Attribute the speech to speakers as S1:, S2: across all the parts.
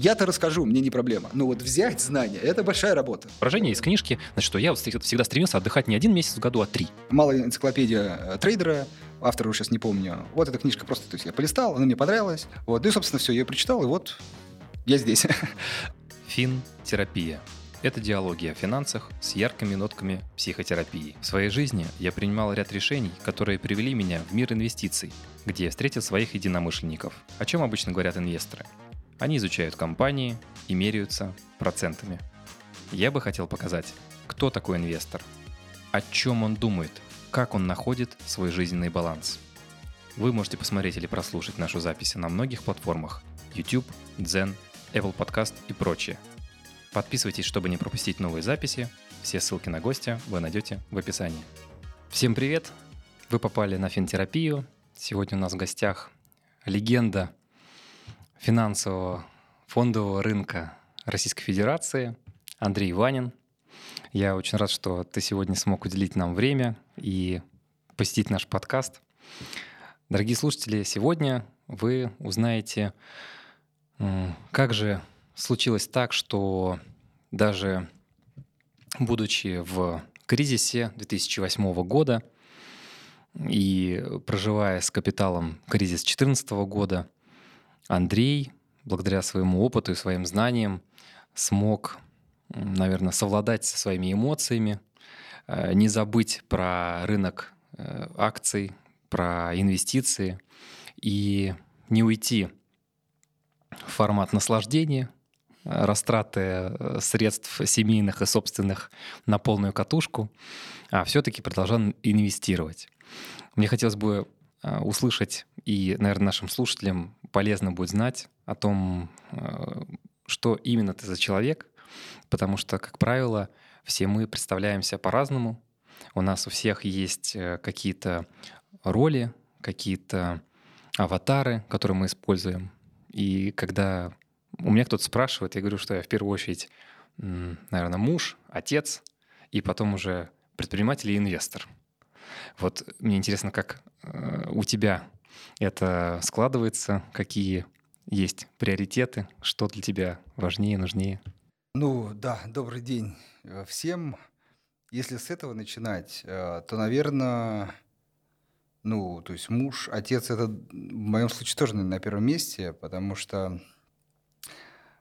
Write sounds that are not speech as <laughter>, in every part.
S1: Я-то расскажу, мне не проблема. Но вот взять знания – это большая работа.
S2: Выражение из книжки, значит, что я вот всегда стремился отдыхать не один месяц в году, а три.
S1: Малая энциклопедия э, трейдера, автора уже сейчас не помню. Вот эта книжка просто, то есть я полистал, она мне понравилась. Вот, ну и, собственно, все, я прочитал, и вот я здесь. <laughs>
S2: Фин-терапия. Это диалоги о финансах с яркими нотками психотерапии. В своей жизни я принимал ряд решений, которые привели меня в мир инвестиций, где я встретил своих единомышленников. О чем обычно говорят инвесторы? Они изучают компании и меряются процентами. Я бы хотел показать, кто такой инвестор, о чем он думает, как он находит свой жизненный баланс. Вы можете посмотреть или прослушать нашу запись на многих платформах YouTube, Zen, Apple Podcast и прочее – Подписывайтесь, чтобы не пропустить новые записи. Все ссылки на гостя вы найдете в описании. Всем привет! Вы попали на финтерапию. Сегодня у нас в гостях легенда финансового фондового рынка Российской Федерации Андрей Ванин. Я очень рад, что ты сегодня смог уделить нам время и посетить наш подкаст. Дорогие слушатели, сегодня вы узнаете, как же случилось так, что даже будучи в кризисе 2008 года и проживая с капиталом кризис 2014 года, Андрей, благодаря своему опыту и своим знаниям, смог, наверное, совладать со своими эмоциями, э, не забыть про рынок э, акций, про инвестиции и не уйти в формат наслаждения, растраты э, средств семейных и собственных на полную катушку, а все-таки продолжал инвестировать. Мне хотелось бы услышать, и, наверное, нашим слушателям полезно будет знать о том, э, что именно ты за человек, потому что, как правило, все мы представляемся по-разному. У нас у всех есть какие-то роли, какие-то аватары, которые мы используем. И когда у меня кто-то спрашивает, я говорю, что я в первую очередь, наверное, муж, отец, и потом уже предприниматель и инвестор. Вот мне интересно, как э, у тебя это складывается, какие есть приоритеты, что для тебя важнее, нужнее?
S1: Ну да, добрый день э, всем. Если с этого начинать, э, то, наверное, ну, то есть муж, отец, это в моем случае тоже наверное, на первом месте, потому что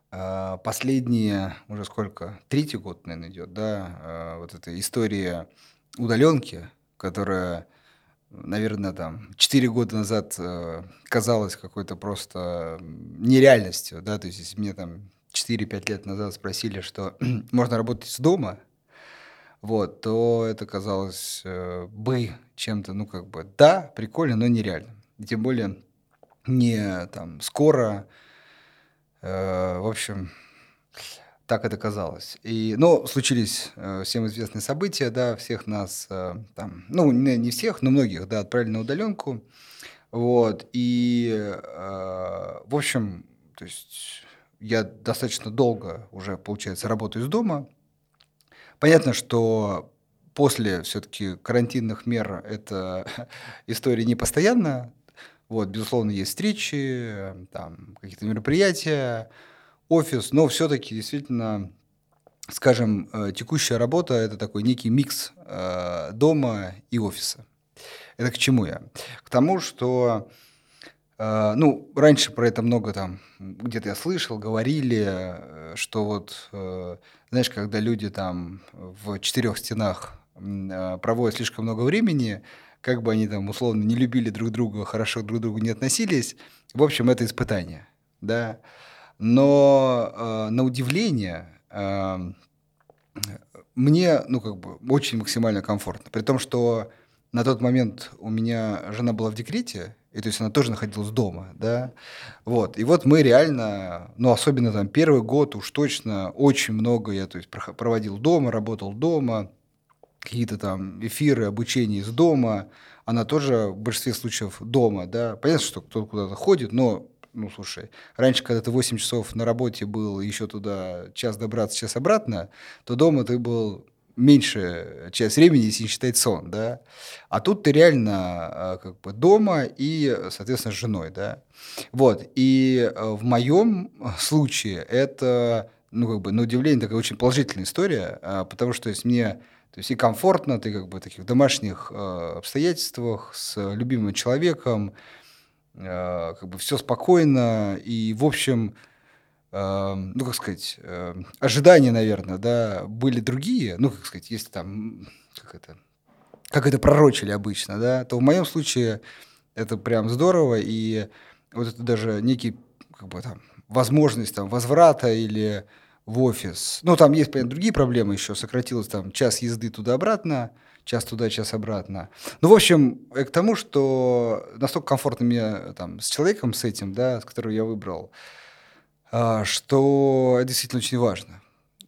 S1: последние, уже сколько, третий год, наверное, идет, да, вот эта история удаленки, которая, наверное, там, четыре года назад э, казалась какой-то просто нереальностью, да, то есть если мне там 4-5 лет назад спросили, что <clears throat> можно работать с дома, вот, то это казалось э, бы чем-то, ну, как бы, да, прикольно, но нереально. И тем более не там скоро, Э, в общем, так это казалось. И, ну, случились э, всем известные события, да, всех нас, э, там, ну, не, не всех, но многих, да, отправили на удаленку. Вот, и, в общем, то есть я достаточно долго уже, получается, работаю из дома. Понятно, что после все-таки карантинных мер эта <laughs> история не постоянно, вот, безусловно, есть встречи, там, какие-то мероприятия, офис, но все-таки действительно, скажем, э, текущая работа – это такой некий микс э, дома и офиса. Это к чему я? К тому, что э, ну, раньше про это много там, где-то я слышал, говорили, что вот, знаешь, когда люди там в четырех стенах проводят слишком много времени, как бы они там условно не любили друг друга, хорошо друг к другу не относились, в общем, это испытание, да. Но э, на удивление э, мне, ну, как бы, очень максимально комфортно. При том, что на тот момент у меня жена была в декрете, и то есть она тоже находилась дома, да, вот, и вот мы реально, ну, особенно там первый год уж точно очень много я, то есть, проводил дома, работал дома, какие-то там эфиры, обучение из дома, она тоже в большинстве случаев дома, да. Понятно, что кто-то куда-то ходит, но, ну, слушай, раньше, когда ты 8 часов на работе был, еще туда час добраться, час обратно, то дома ты был меньшая часть времени, если не считать сон, да. А тут ты реально э, как бы дома и, соответственно, с женой, да. Вот. И э, в моем случае это, ну, как бы, на удивление, такая очень положительная история, э, потому что, то есть, мне то есть и комфортно, ты как бы в таких домашних э, обстоятельствах с любимым человеком, как бы все спокойно, и, в общем, э, ну, как сказать, э, ожидания, наверное, да, были другие, ну, как сказать, если там, как это, как это пророчили обычно, да, то в моем случае это прям здорово, и вот это даже некий, как бы там, возможность там возврата или в офис. Ну, там есть, понятно, другие проблемы еще. Сократилось там час езды туда-обратно, час туда, час обратно. Ну, в общем, к тому, что настолько комфортно мне там с человеком, с этим, да, с которым я выбрал, а, что это действительно очень важно.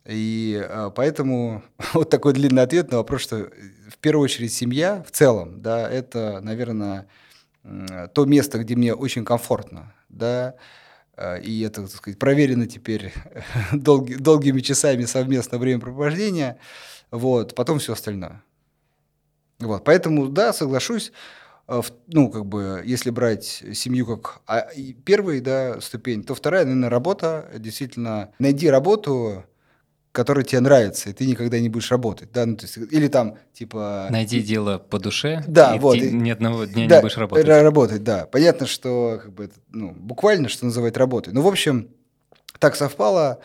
S1: И а, поэтому <laughs> вот такой длинный ответ на вопрос, что в первую очередь семья в целом, да, это, наверное, то место, где мне очень комфортно, да, а, и это, так сказать, проверено теперь <laughs> долги, долгими часами совместного времяпровождения, вот, потом все остальное. Вот, поэтому, да, соглашусь, а, ну, как бы, если брать семью как а, первый, да, ступень, то вторая, наверное, работа, действительно, найди работу, который тебе нравится, и ты никогда не будешь работать, да, ну, то есть, или там, типа...
S2: Найди дело по душе,
S1: да, и вот,
S2: ты ни одного дня
S1: да,
S2: не будешь работать.
S1: Работать, да. Понятно, что, как бы, ну, буквально, что называть работой. Ну, в общем, так совпало, э,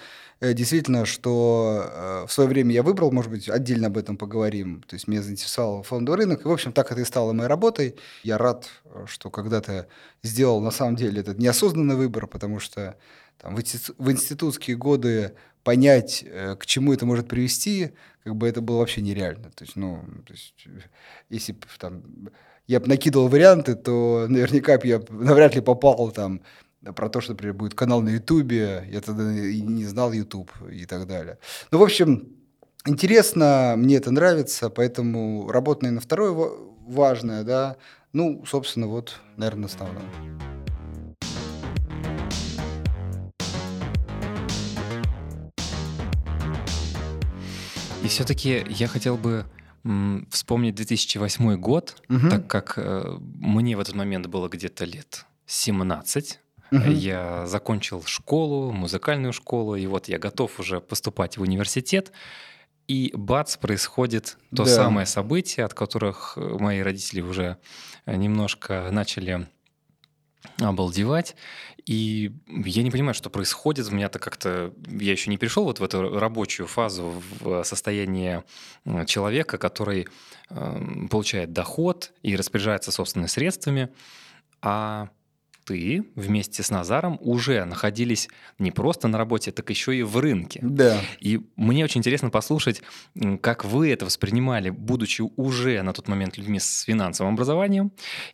S1: действительно, что э, в свое время я выбрал, может быть, отдельно об этом поговорим, то есть меня заинтересовал фондовый рынок, и, в общем, так это и стало моей работой. Я рад, что когда-то сделал, на самом деле, этот неосознанный выбор, потому что там, в институтские годы понять, э, к чему это может привести, как бы это было вообще нереально. То есть, ну, то есть, если там я бы накидывал варианты, то наверняка бы я навряд ли попал там про то, что, например, будет канал на Ютубе, я тогда и не знал Ютуб и так далее. Ну, в общем, интересно, мне это нравится, поэтому работа, наверное, второе важное, да, ну, собственно, вот, наверное, основное.
S2: И все-таки я хотел бы вспомнить 2008 год, угу. так как э, мне в этот момент было где-то лет 17. Угу. Я закончил школу, музыкальную школу, и вот я готов уже поступать в университет. И бац, происходит то да. самое событие, от которых э, мои родители уже немножко начали обалдевать. И я не понимаю, что происходит. У меня-то как-то... Я еще не перешел вот в эту рабочую фазу, в состояние человека, который э, получает доход и распоряжается собственными средствами. А ты вместе с Назаром уже находились не просто на работе, так еще и в рынке.
S1: Да.
S2: И мне очень интересно послушать, как вы это воспринимали, будучи уже на тот момент людьми с финансовым образованием,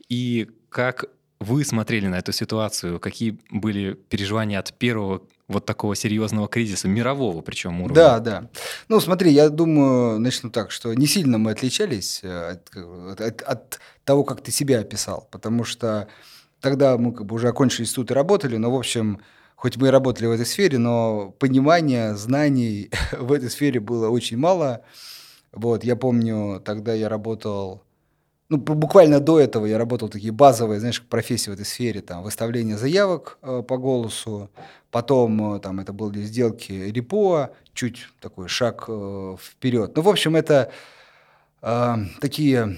S2: и как вы смотрели на эту ситуацию? Какие были переживания от первого вот такого серьезного кризиса, мирового причем уровня?
S1: Да, да. Ну, смотри, я думаю, начну так, что не сильно мы отличались э, от, от, от того, как ты себя описал, потому что тогда мы как бы уже окончили институт и работали, но, в общем, хоть мы и работали в этой сфере, но понимания, знаний <laughs> в этой сфере было очень мало. Вот, я помню, тогда я работал ну, буквально до этого я работал такие базовые, знаешь, профессии в этой сфере, там, выставление заявок э, по голосу, потом э, там это были сделки репо, чуть такой шаг э, вперед. Ну, в общем, это э, такие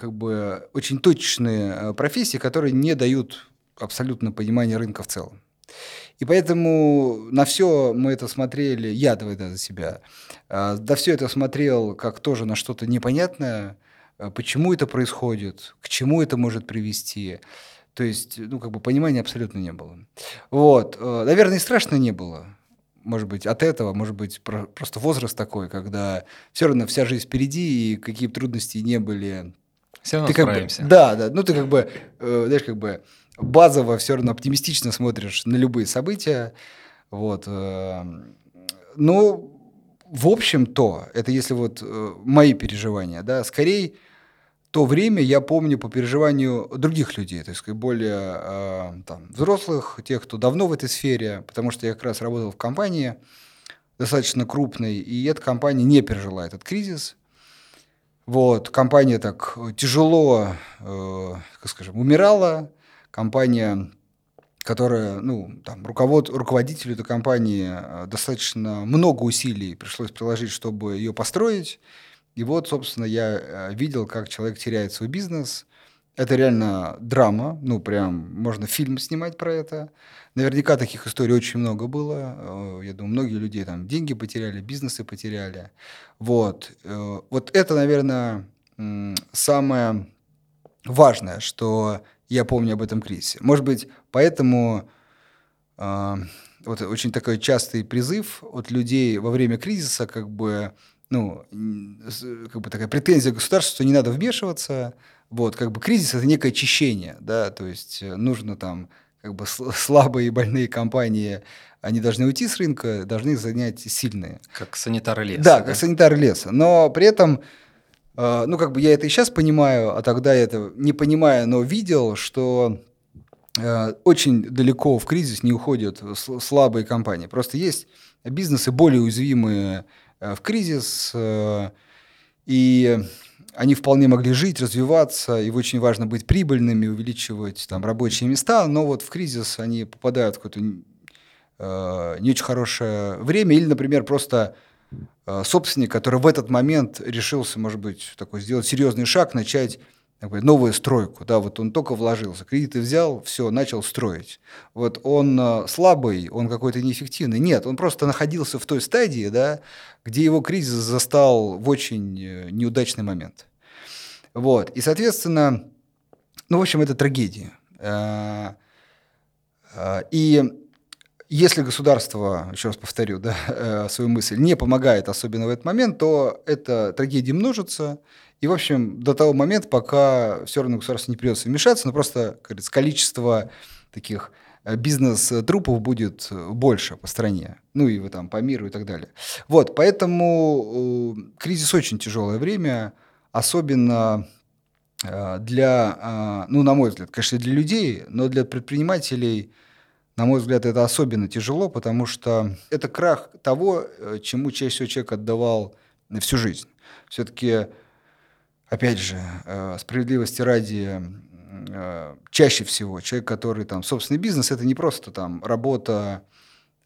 S1: как бы очень точечные э, профессии, которые не дают абсолютно понимания рынка в целом. И поэтому на все мы это смотрели, я давай да, за себя, э, да все это смотрел как тоже на что-то непонятное, Э, почему это происходит, к чему это может привести. То есть, ну, как бы понимания абсолютно не было. Вот. Э, наверное, и страшно не было. Может быть, от этого, может быть, просто возраст такой, когда все равно вся жизнь впереди, и какие бы трудности не были.
S2: Все равно
S1: ты как
S2: справимся.
S1: Бы, да, да. Ну, ты как бы, э, знаешь, как бы базово все равно оптимистично смотришь на любые события. Вот. Э, но в общем-то, это если вот э, мои переживания, да, скорее то время я помню по переживанию других людей, то есть более э, там, взрослых, тех, кто давно в этой сфере, потому что я как раз работал в компании, достаточно крупной, и эта компания не пережила этот кризис. Вот, компания так тяжело, э, как скажем, умирала. Компания, которая, ну, там, руковод, руководителю этой компании э, достаточно много усилий пришлось приложить, чтобы ее построить. И вот, собственно, я э, видел, как человек теряет свой бизнес. Это реально драма, ну, прям можно фильм снимать про это. Наверняка таких историй очень много было. Э, я думаю, многие люди там деньги потеряли, бизнесы потеряли. Вот. Э, вот это, наверное, самое важное, что я помню об этом кризисе. Может быть, поэтому вот очень такой частый призыв от людей во время кризиса, как бы, ну, как бы такая претензия государства, что не надо вмешиваться. Вот, как бы кризис – это некое очищение, да, то есть нужно там как бы <laughs> слабые и больные компании, они должны уйти с рынка, должны занять сильные.
S2: Как санитары леса.
S1: Да, да? как санитары леса. Но при этом, э, ну как бы я это и сейчас понимаю, а тогда я это не понимая, но видел, что э, очень далеко в кризис не уходят слабые компании. Просто есть бизнесы более уязвимые э, в кризис, и они вполне могли жить, развиваться, и очень важно быть прибыльными, увеличивать там рабочие места, но вот в кризис они попадают в какое-то э, не очень хорошее время, или, например, просто э, собственник, который в этот момент решился, может быть, такой сделать серьезный шаг, начать новую стройку, да, вот он только вложился, кредиты взял, все, начал строить. Вот он э, слабый, он какой-то неэффективный. Нет, он просто находился в той стадии, да, где его кризис застал в очень э, неудачный момент. Вот, и, соответственно, ну, в общем, это трагедия. Э, и если государство, еще раз повторю, да, <laughs> свою мысль, не помогает, особенно в этот момент, то эта трагедия множится, и, в общем, до того момента, пока все равно государство не придется вмешаться, но просто, как количество таких э, бизнес-трупов будет больше по стране, ну и там по миру и так далее. Вот, поэтому э, кризис очень тяжелое время, особенно э, для, ну, на мой взгляд, конечно, для людей, но для предпринимателей, на мой взгляд, это особенно тяжело, потому что это крах того, чему чаще всего человек отдавал всю жизнь. Все-таки опять же, э, справедливости ради, э, чаще всего человек, который там собственный бизнес, это не просто там работа,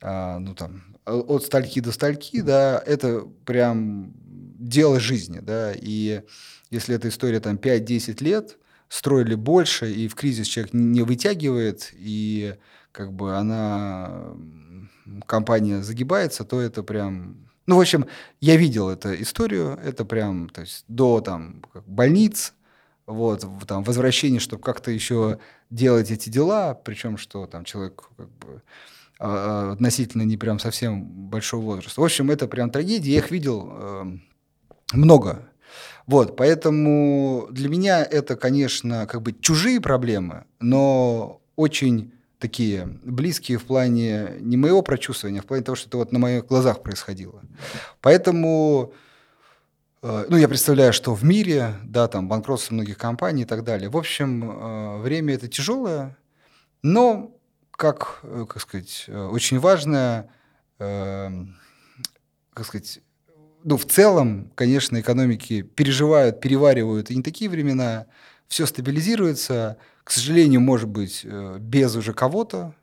S1: а, ну там от стальки до стальки, да, это прям дело жизни, да, и если эта история там 5-10 лет, строили больше, и в кризис человек не вытягивает, и как бы она, компания загибается, то это прям ну, в общем, я видел эту историю, это прям, то есть до там больниц, вот, там, возвращение, чтобы как-то еще делать эти дела, причем что там человек как бы а, а, относительно не прям совсем большого возраста. В общем, это прям трагедия, я их видел э, много. Вот, поэтому для меня это, конечно, как бы чужие проблемы, но очень такие близкие в плане не моего прочувствования, а в плане того, что это вот на моих глазах происходило. Поэтому, э, ну, я представляю, что в мире, да, там банкротство многих компаний и так далее. В общем, э, время это тяжелое, но, как, э, как сказать, очень важное, как сказать, ну, в целом, конечно, экономики переживают, переваривают и не такие времена, все стабилизируется, к сожалению, может быть, э, без уже кого-то,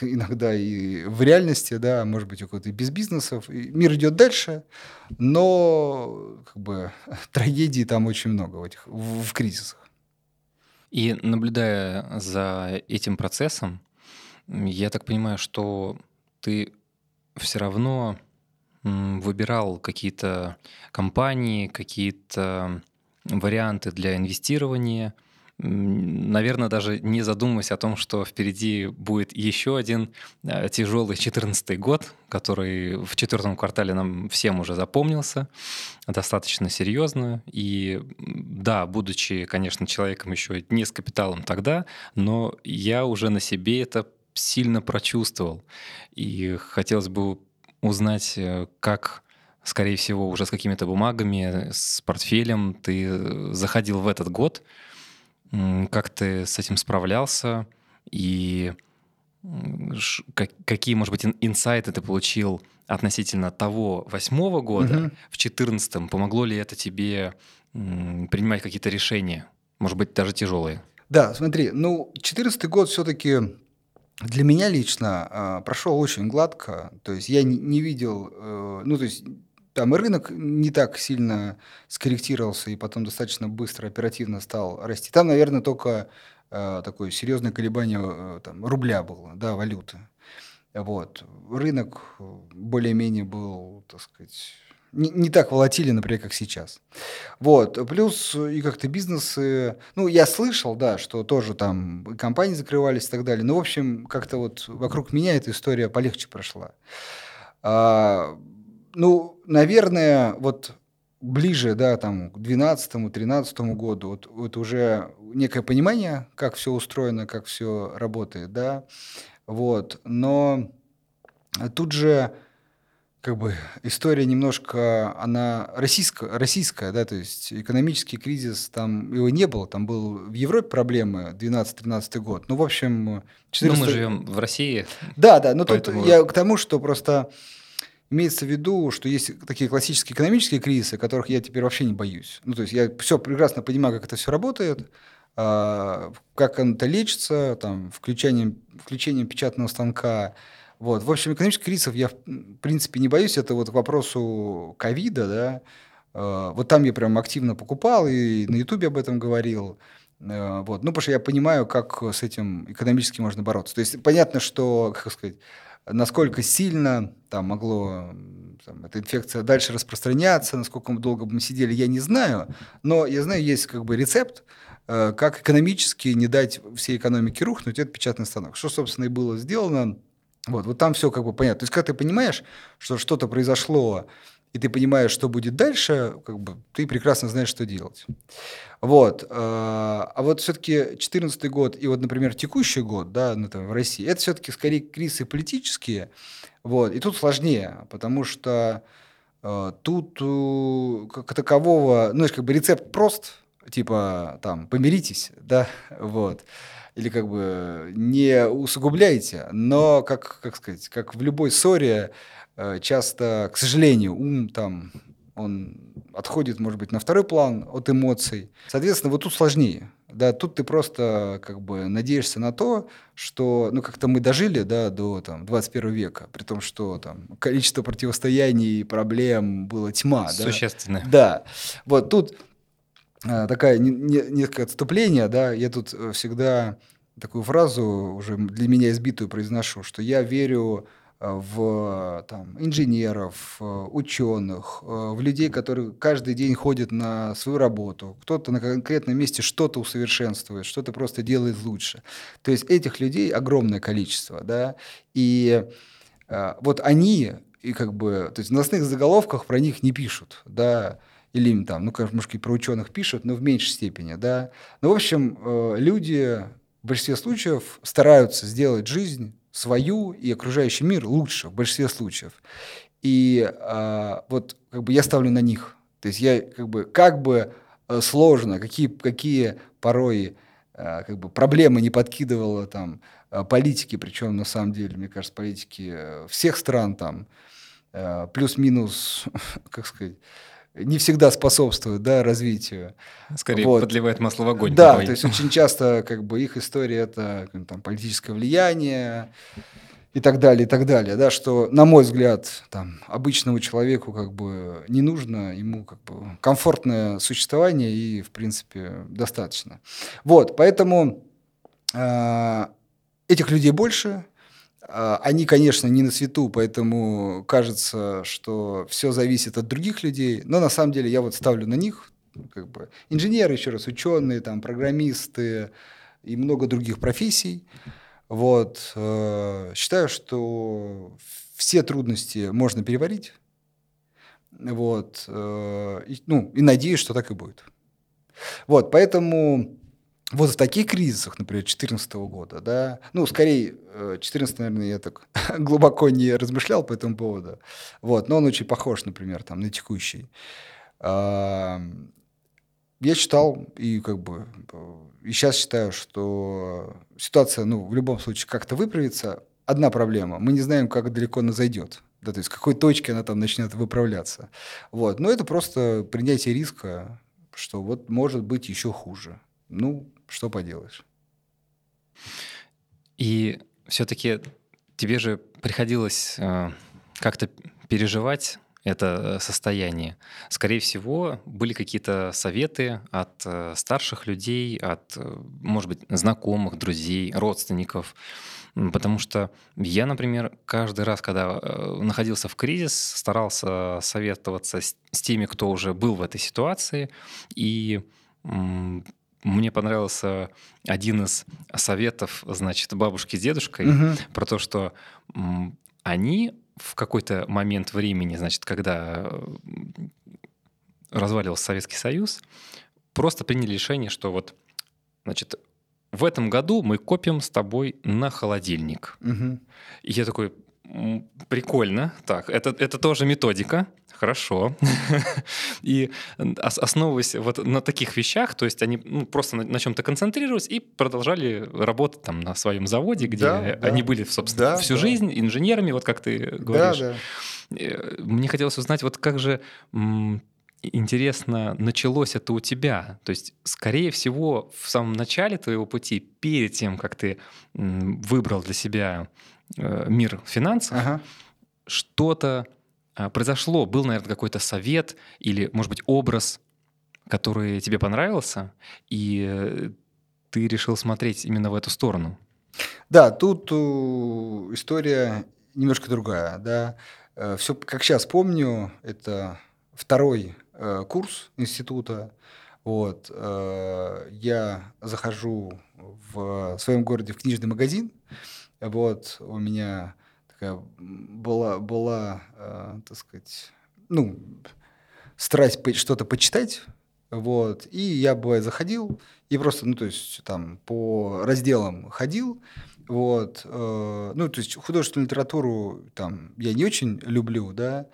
S1: иногда и в реальности, да, может быть, у кого-то и без бизнесов. И мир идет дальше, но как бы <laughs> трагедий там очень много в этих в, в кризисах.
S2: И наблюдая за этим процессом, я так понимаю, что ты все равно выбирал какие-то компании, какие-то варианты для инвестирования – наверное, даже не задумываясь о том, что впереди будет еще один э, тяжелый 2014 год, который в четвертом квартале нам всем уже запомнился достаточно серьезно. И да, будучи, конечно, человеком еще не с капиталом тогда, но я уже на себе это сильно прочувствовал. И хотелось бы узнать, э, как скорее всего, уже с какими-то бумагами, с портфелем ты заходил в этот год, как ты с этим справлялся и какие, может быть, инсайты ты получил относительно того восьмого года, угу. в четырнадцатом? Помогло ли это тебе принимать какие-то решения, может быть, даже тяжелые?
S1: Да, смотри, ну, четырнадцатый год все-таки для меня лично э, прошел очень гладко. То есть я не, не видел, э, ну, то есть там рынок не так сильно скорректировался и потом достаточно быстро, оперативно стал расти. Там, наверное, только э, такое серьезное колебание э, там, рубля было, да, валюты. Вот. Рынок более-менее был, так сказать, не, не так волатилен, например, как сейчас. Вот. Плюс и как-то бизнесы... Ну, я слышал, да, что тоже там компании закрывались и так далее. Но, в общем, как-то вот вокруг меня эта история полегче прошла. А, ну, наверное, вот ближе, да, там, к 12-13 году, вот, вот уже некое понимание, как все устроено, как все работает, да, вот, но тут же как бы история немножко, она российская, российская, да, то есть экономический кризис, там его не было, там был в Европе проблемы 12-13 год. Ну, в общем...
S2: 400... Ну, мы живем в России.
S1: Да, да, но поэтому... тут я к тому, что просто имеется в виду, что есть такие классические экономические кризисы, которых я теперь вообще не боюсь. Ну, то есть я все прекрасно понимаю, как это все работает, а, как это лечится, там, включением, включением печатного станка, вот. В общем, экономических кризисов я, в принципе, не боюсь. Это вот к вопросу ковида, да. Э, вот там я прям активно покупал и на Ютубе об этом говорил. Э, вот. Ну, потому что я понимаю, как с этим экономически можно бороться. То есть понятно, что, как сказать, насколько сильно там могло там, эта инфекция дальше распространяться, насколько долго бы мы сидели, я не знаю. Но я знаю, есть как бы рецепт, э, как экономически не дать всей экономике рухнуть, это печатный станок. Что, собственно, и было сделано вот, вот там все как бы понятно. То есть, когда ты понимаешь, что что-то произошло, и ты понимаешь, что будет дальше, как бы ты прекрасно знаешь, что делать. Вот. Э, а вот все-таки 2014 год и вот, например, текущий год да, ну, в России, это все-таки скорее кризисы политические. Вот. И тут сложнее, потому что э, тут э, как такового, ну, как бы рецепт прост, типа там помиритесь, да, <laughs> вот или как бы не усугубляйте, но, как, как сказать, как в любой ссоре, э, часто, к сожалению, ум там, он отходит, может быть, на второй план от эмоций. Соответственно, вот тут сложнее. Да, тут ты просто как бы надеешься на то, что, ну, как-то мы дожили, да, до там 21 века, при том, что там количество противостояний и проблем было тьма,
S2: да. Существенное.
S1: Да. Вот тут Э, такая не, не, несколько отступление, да, я тут э, всегда такую фразу уже для меня избитую произношу, что я верю э, в там, инженеров, ученых, в людей, которые каждый день ходят на свою работу. Кто-то на конкретном месте что-то усовершенствует, что-то просто делает лучше. То есть этих людей огромное количество, да, и вот они и как бы, то есть в новостных заголовках про них не пишут, да, или им там, ну, может, и про ученых пишут, но в меньшей степени, да. Ну, в общем, э, люди в большинстве случаев стараются сделать жизнь свою и окружающий мир лучше в большинстве случаев. И а, вот как бы я ставлю на них. То есть я как бы, как бы э, сложно, какие, какие порой а, как бы проблемы не подкидывала там политики, причем на самом деле, мне кажется, политики всех стран там плюс-минус, <laughs> как сказать, не всегда способствуют да, развитию.
S2: Скорее вот. подливает масло в огонь.
S1: Да, то есть очень часто как бы их история это там, политическое влияние и так далее, и так далее, да, что, на мой взгляд, там, обычному человеку как бы не нужно, ему как бы комфортное существование и, в принципе, достаточно. Вот, поэтому э, этих людей больше, они, конечно, не на свету, поэтому кажется, что все зависит от других людей, но на самом деле я вот ставлю на них, как бы инженеры, еще раз, ученые, там, программисты и много других профессий. Вот. Э, считаю, что все трудности можно переварить. Вот. Э, и, ну, и надеюсь, что так и будет. Вот, поэтому вот в таких кризисах, например, 2014 года, да, ну, скорее, 14 наверное, я так <laughs> глубоко не размышлял по этому поводу, вот, но он очень похож, например, там, на текущий. я читал и как бы и сейчас считаю, что ситуация, ну, в любом случае как-то выправится. Одна проблема. Мы не знаем, как далеко она зайдет. Да, то есть, какой точке она там начнет выправляться. Вот. Но это просто принятие риска, что вот может быть еще хуже. Ну, что поделаешь.
S2: И все-таки тебе же приходилось э, как-то переживать это состояние. Скорее всего, были какие-то советы от э, старших людей, от, э, может быть, знакомых, друзей, родственников. Потому что я, например, каждый раз, когда э, находился в кризис, старался советоваться с, с теми, кто уже был в этой ситуации. И мне понравился один из советов, значит, бабушки с дедушкой угу. про то, что они в какой-то момент времени, значит, когда разваливался Советский Союз, просто приняли решение, что вот, значит, в этом году мы копим с тобой на холодильник. Угу. И я такой, прикольно, так, это, это тоже методика, хорошо. <laughs> и основываясь вот на таких вещах, то есть они ну, просто на, на чем-то концентрировались и продолжали работать там на своем заводе, где да, они да. были, собственно, да, всю да. жизнь инженерами, вот как ты говоришь. Да, да. Э, мне хотелось узнать, вот как же интересно началось это у тебя? То есть, скорее всего, в самом начале твоего пути, перед тем, как ты выбрал для себя мир финансов, ага. что-то а, произошло? Был, наверное, какой-то совет или, может быть, образ, который тебе понравился, и э, ты решил смотреть именно в эту сторону?
S1: Да, тут история немножко другая. Да. Э, Все, как сейчас помню, это второй э, курс института. Вот, я захожу в своем городе в книжный магазин. Вот, у меня такая была, была э, так сказать, ну, страсть что-то почитать, вот, и я, бывает, заходил и просто, ну, то есть, там, по разделам ходил, вот, э, ну, то есть, художественную литературу, там, я не очень люблю, да,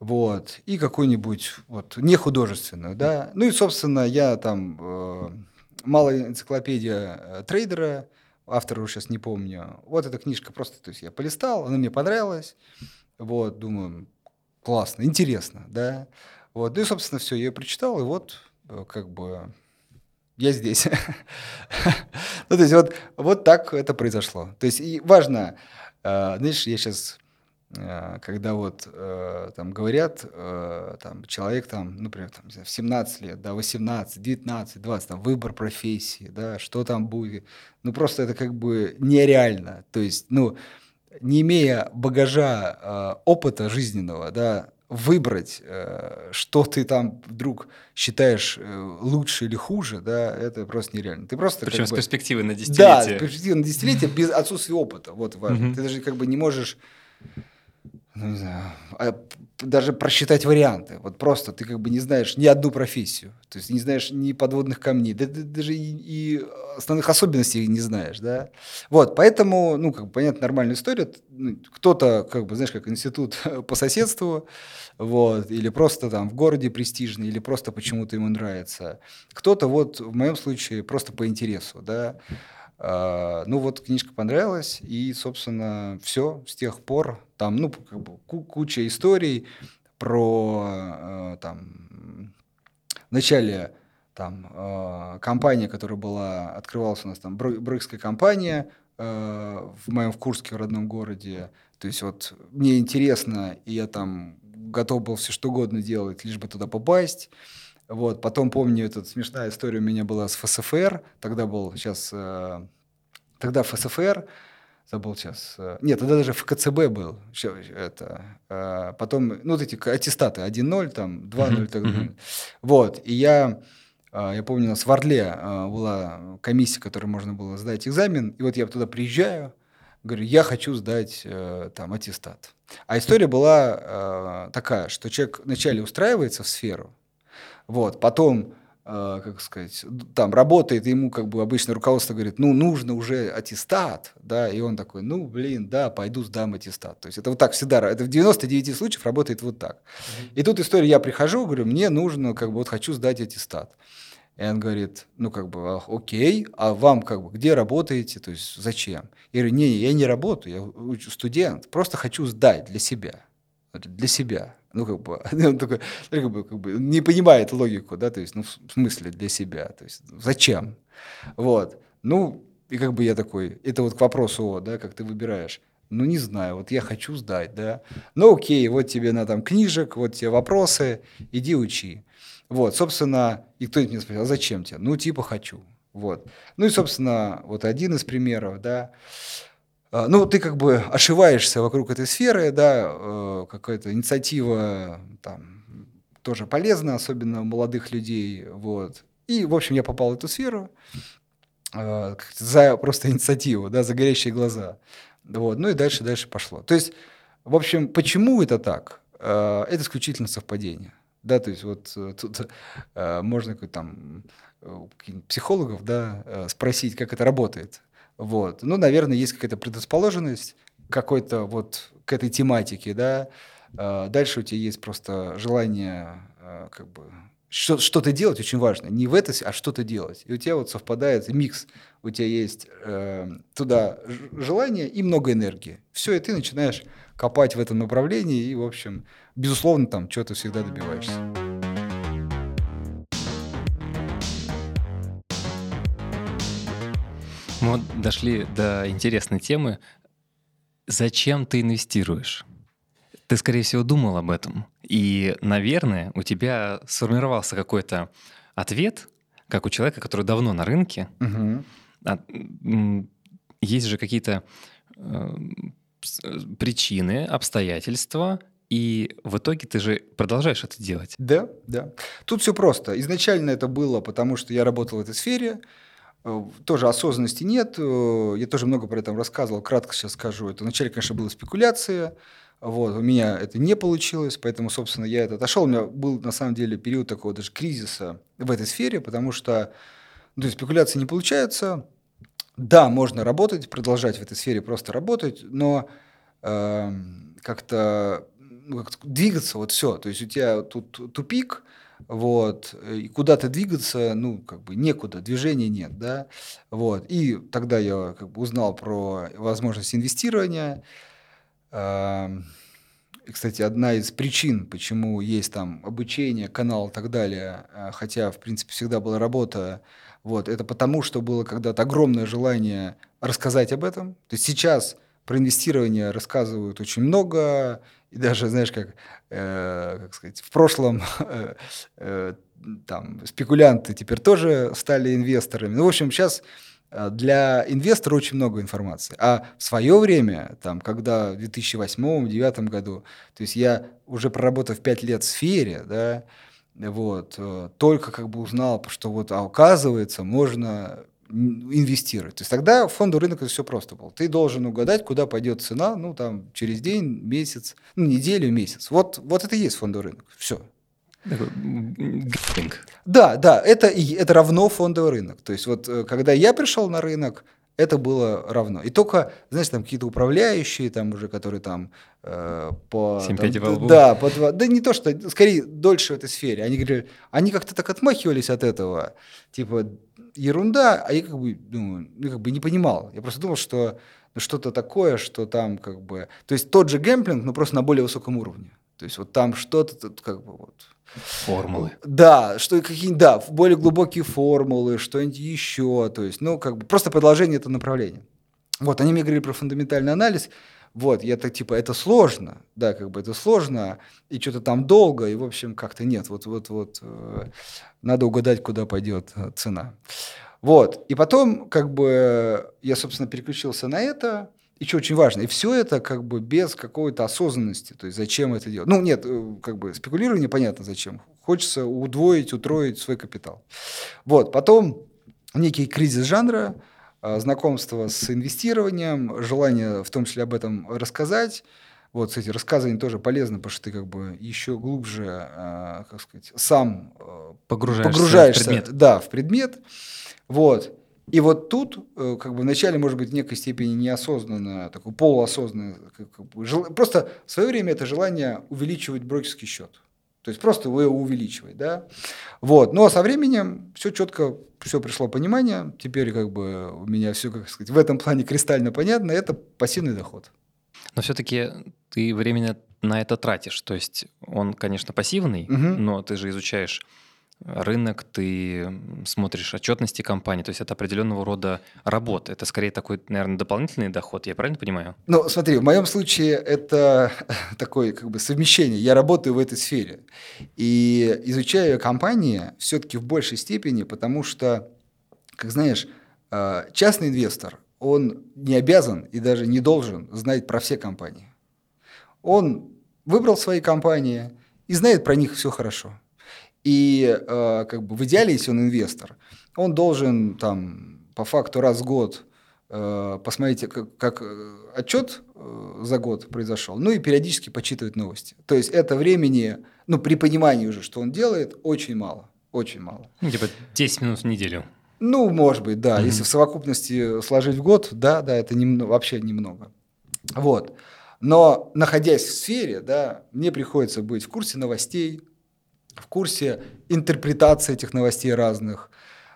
S1: вот, и какую-нибудь, вот, не художественную, да, ну, и, собственно, я там, э, малая энциклопедия э, трейдера, автора уже сейчас не помню. Вот эта книжка просто, то есть я полистал, она мне понравилась. Вот, думаю, классно, интересно, да. Вот, ну и, собственно, все, я ее прочитал, и вот э, как бы я здесь. <laughs> ну, то есть вот, вот так это произошло. То есть и важно, э, знаешь, я сейчас когда вот э, там говорят, э, там человек там, например, там, в 17 лет, да, 18, 19, 20, там, выбор профессии, да, что там будет, ну просто это как бы нереально, то есть, ну, не имея багажа э, опыта жизненного, да, выбрать, э, что ты там вдруг считаешь э, лучше или хуже, да, это просто нереально. Ты просто
S2: Причем с бы, перспективы на
S1: десятилетие. Да, с перспективы на десятилетие без отсутствия опыта, вот важно. Ты даже как бы не можешь ну, не знаю, а даже просчитать варианты. Вот просто ты как бы не знаешь ни одну профессию, то есть не знаешь ни подводных камней, да, да, даже и, и основных особенностей не знаешь, да. Вот, поэтому, ну, как бы, понятно, нормальная история. Ну, кто-то, как бы, знаешь, как институт <laughs> по соседству, вот, или просто там в городе престижный, или просто почему-то ему нравится. Кто-то вот, в моем случае, просто по интересу, да. А, ну вот книжка понравилась, и, собственно, все с тех пор. Там, ну, как бы куча историй про э, там вначале там э, компания, которая была открывалась у нас там брыкская компания э, в моем в Курске в родном городе. То есть вот мне интересно, и я там готов был все что угодно делать, лишь бы туда попасть. Вот, потом помню, эта смешная история у меня была с ФСФР, тогда был сейчас, э, тогда ФСФР, забыл сейчас, э, нет, тогда даже в КЦБ был, еще, это, э, потом, ну, вот эти аттестаты 1.0, там, 2.0 и так далее. Вот, и я, э, я помню, у нас в Орле э, была комиссия, которой можно было сдать экзамен, и вот я туда приезжаю, говорю, я хочу сдать э, там аттестат. А история была э, такая, что человек вначале устраивается в сферу, вот. Потом э, как сказать, там работает, ему как бы обычно руководство говорит, ну, нужно уже аттестат, да, и он такой, ну, блин, да, пойду сдам аттестат. То есть это вот так всегда, это в 99 случаев работает вот так. И тут история, я прихожу, говорю, мне нужно, как бы, вот хочу сдать аттестат. И он говорит, ну, как бы, окей, а вам, как бы, где работаете, то есть зачем? Я говорю, не, я не работаю, я студент, просто хочу сдать для себя, для себя. Ну, как бы, <laughs> он такой, как бы, как бы не понимает логику, да, то есть, ну, в смысле для себя, то есть, зачем? Вот, ну, и как бы я такой, это вот к вопросу, да, как ты выбираешь. Ну, не знаю, вот я хочу сдать, да. Ну, окей, вот тебе на там книжек, вот тебе вопросы, иди учи. Вот, собственно, и кто-нибудь меня спросил, а зачем тебе? Ну, типа хочу. Вот. Ну и, собственно, вот один из примеров, да. А, ну, ты как бы ошиваешься вокруг этой сферы, да, э, какая-то инициатива там тоже полезна, особенно у молодых людей, вот. И, в общем, я попал в эту сферу э, за просто инициативу, да, за горящие глаза. Вот. Ну и дальше, дальше пошло. То есть, в общем, почему это так? Э, это исключительно совпадение. Да, то есть вот тут можно там психологов да, спросить, как это работает. Вот. Ну, наверное, есть какая-то предрасположенность какой-то вот к этой тематике, да. А, дальше у тебя есть просто желание а, как бы что-то делать очень важно. Не в это, а что-то делать. И у тебя вот совпадает микс. У тебя есть э, туда желание и много энергии. Все, и ты начинаешь копать в этом направлении, и, в общем, безусловно, там что-то всегда добиваешься.
S2: Мы дошли до интересной темы. Зачем ты инвестируешь? Ты, скорее всего, думал об этом. И, наверное, у тебя сформировался какой-то ответ, как у человека, который давно на рынке. Угу. Есть же какие-то э, причины, обстоятельства, и в итоге ты же продолжаешь это делать.
S1: Да, да. Тут все просто. Изначально это было, потому что я работал в этой сфере, Э, тоже осознанности нет. Э, я тоже много про это рассказывал. Кратко сейчас скажу. Это вначале, конечно, была спекуляция. Вот, у меня это не получилось, поэтому, собственно, я это отошел. У меня был, на самом деле, период такого даже кризиса в этой сфере, потому что ну, то есть спекуляции не получается. Да, можно работать, продолжать в этой сфере просто работать, но э, как-то ну, как двигаться, вот все. То есть у тебя тут тупик, вот, и куда-то двигаться, ну, как бы некуда, движения нет, да, вот, и тогда я как бы узнал про возможность инвестирования, и, кстати, одна из причин, почему есть там обучение, канал и так далее, а, хотя, в принципе, всегда была работа, вот, это потому, что было когда-то огромное желание рассказать об этом. То есть сейчас про инвестирование рассказывают очень много, и даже, знаешь, как, э, как сказать, в прошлом э, э, там спекулянты теперь тоже стали инвесторами. Ну, в общем, сейчас э, для инвестора очень много информации. А в свое время, там, когда в 2008-2009 году, то есть я уже проработав 5 лет в сфере, да, вот, э, только как бы узнал, что вот, а оказывается, можно инвестировать. То есть тогда фонду рынок это все просто было. Ты должен угадать, куда пойдет цена, ну там через день, месяц, ну, неделю, месяц. Вот, вот это и есть фондовый рынок. Все. Да, да, это, это равно фондовый рынок. То есть вот э, когда я пришел на рынок, это было равно. И только, знаешь, там какие-то управляющие, там уже, которые там э, по... 7 там, да, по 2, да не то, что, скорее, дольше в этой сфере. Они говорили, они как-то так отмахивались от этого. Типа, ерунда, а я как бы, ну, ну, как бы не понимал. Я просто думал, что ну, что-то такое, что там как бы... То есть тот же гэмплинг, но просто на более высоком уровне. То есть вот там что-то как бы вот...
S2: Формулы.
S1: Да, что какие да, более глубокие формулы, что-нибудь еще. То есть, ну, как бы просто продолжение этого направления. Вот, они мне говорили про фундаментальный анализ. Вот, я так, типа, это сложно, да, как бы это сложно, и что-то там долго, и, в общем, как-то нет, вот, вот, вот, э, надо угадать, куда пойдет э, цена. Вот, и потом, как бы, я, собственно, переключился на это, и что очень важно, и все это как бы без какой-то осознанности, то есть зачем это делать. Ну, нет, э, как бы спекулирование понятно зачем. Хочется удвоить, утроить свой капитал. Вот, потом некий кризис жанра, а, знакомство с инвестированием, желание в том числе об этом рассказать. Вот, кстати, рассказы они тоже полезны, потому что ты как бы еще глубже, э, как сказать, сам э,
S2: Погружаешься,
S1: погружаешься
S2: в предмет.
S1: Да, в предмет. Вот. И вот тут, э, как бы вначале, может быть, в некой степени неосознанно, такое полуосознанное, как, как бы, жел- просто в свое время это желание увеличивать брокерский счет. То есть просто его увеличивать, да. Вот. Но со временем все четко, все пришло понимание. Теперь как бы у меня все, как сказать, в этом плане кристально понятно. Это пассивный доход.
S2: Но все-таки ты временно на это тратишь. То есть он, конечно, пассивный,
S1: Мгм.
S2: но ты же изучаешь рынок, ты смотришь отчетности компании, то есть это определенного рода работа. Это скорее такой, наверное, дополнительный доход, я правильно понимаю?
S1: Ну, смотри, в моем случае это <laughs> такое как бы совмещение. Я работаю в этой сфере. И изучаю компании все-таки в большей степени, потому что, как знаешь, э, частный инвестор, он не обязан и даже не должен знать про все компании. Он выбрал свои компании и знает про них все хорошо. И э, как бы в идеале, если он инвестор, он должен там по факту раз в год э, посмотреть, как, как э, отчет э, за год произошел, ну и периодически почитывать новости. То есть это времени, ну при понимании уже, что он делает, очень мало, очень мало.
S2: Ну, типа 10 минут в неделю.
S1: Ну, может быть, да.
S2: Мгм.
S1: Если в совокупности сложить в год, да, да, это немно- вообще немного. Вот. Но находясь в сфере, да, мне приходится быть в курсе новостей, в курсе интерпретации этих новостей разных,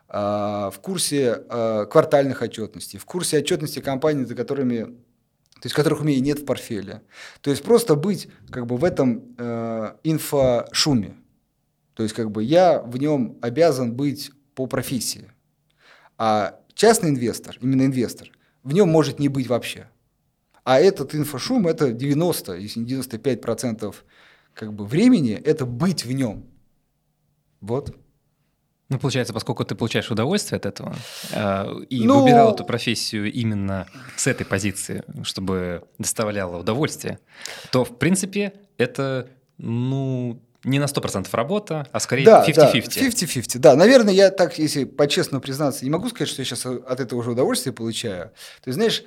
S1: а, в курсе а, квартальных отчетностей, в курсе отчетности компаний, за которыми, то есть которых у меня и нет в портфеле. То есть просто быть как бы в этом э, инфошуме. То есть как бы я в нем обязан быть по профессии. А частный инвестор, именно инвестор, в нем может не быть вообще. А этот инфошум – это 90, если не 95 процентов как бы времени – это быть в нем. Вот.
S2: Ну, получается, поскольку ты получаешь удовольствие от этого э, и
S1: Ну-
S2: выбирал эту профессию именно с этой позиции, чтобы доставляло удовольствие, то, в принципе, это, ну, не на 100% работа, а скорее
S1: Да,
S2: 50-50.
S1: да, 50-50. Да, наверное, я так, если по-честному признаться, не могу сказать, что я сейчас от этого уже удовольствие получаю. То есть, знаешь,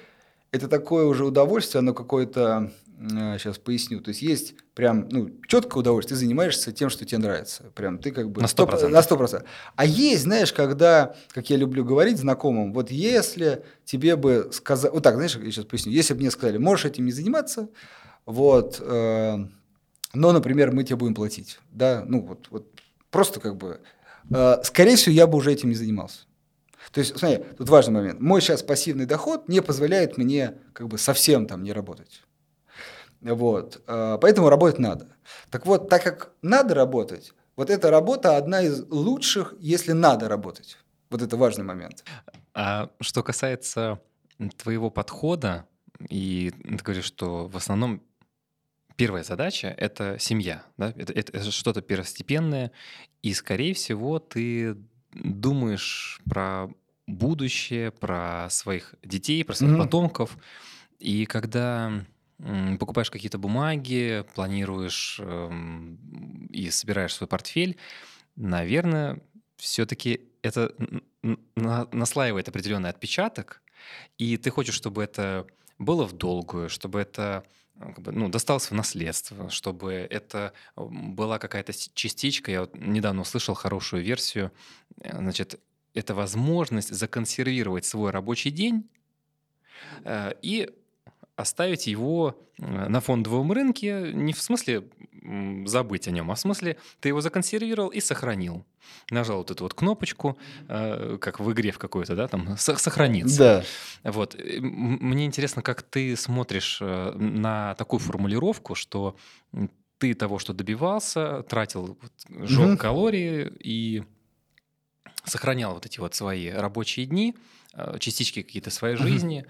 S1: это такое уже удовольствие, оно какое-то, сейчас поясню, то есть есть прям, ну, четкое удовольствие, ты занимаешься тем, что тебе нравится. Прям ты как бы...
S2: На
S1: стоп-
S2: 100%.
S1: На 100%. А есть, знаешь, когда, как я люблю говорить знакомым, вот если тебе бы сказать, вот так, знаешь, я сейчас поясню, если бы мне сказали, можешь этим не заниматься, вот, э, но, например, мы тебе будем платить, да, ну вот, вот просто как бы, э, скорее всего, я бы уже этим не занимался. То есть, смотри, тут важный момент. Мой сейчас пассивный доход не позволяет мне как бы совсем там не работать. Вот. э, Поэтому работать надо. Так вот, так как надо работать, вот эта работа одна из лучших, если надо работать. Вот это важный момент.
S2: А что касается твоего подхода, и ты говоришь, что в основном первая задача — это семья, да? это, это- это что-то первостепенное, и, скорее всего, ты думаешь про будущее, про своих детей, про своих
S1: Мгм.
S2: потомков, и когда покупаешь какие-то бумаги, планируешь эм, и собираешь свой портфель, наверное, все-таки это на- наслаивает определенный отпечаток, и ты хочешь, чтобы это было в долгую, чтобы это ну, досталось в наследство, чтобы это была какая-то частичка. Я вот недавно услышал хорошую версию. э, Значит, это возможность законсервировать свой рабочий день э, и оставить его э, на фондовом рынке не в смысле забыть о нем, а в смысле ты его законсервировал и сохранил. Нажал вот эту вот кнопочку, э, как в игре в какой-то, да, там со- сохраниться.
S1: Да.
S2: Вот. Мне интересно, как ты смотришь э, на такую формулировку, что ты того, что добивался, тратил, жёг
S1: Мгм.
S2: калории и сохранял вот эти вот свои рабочие дни, частички какие-то своей
S1: Мгм.
S2: жизни.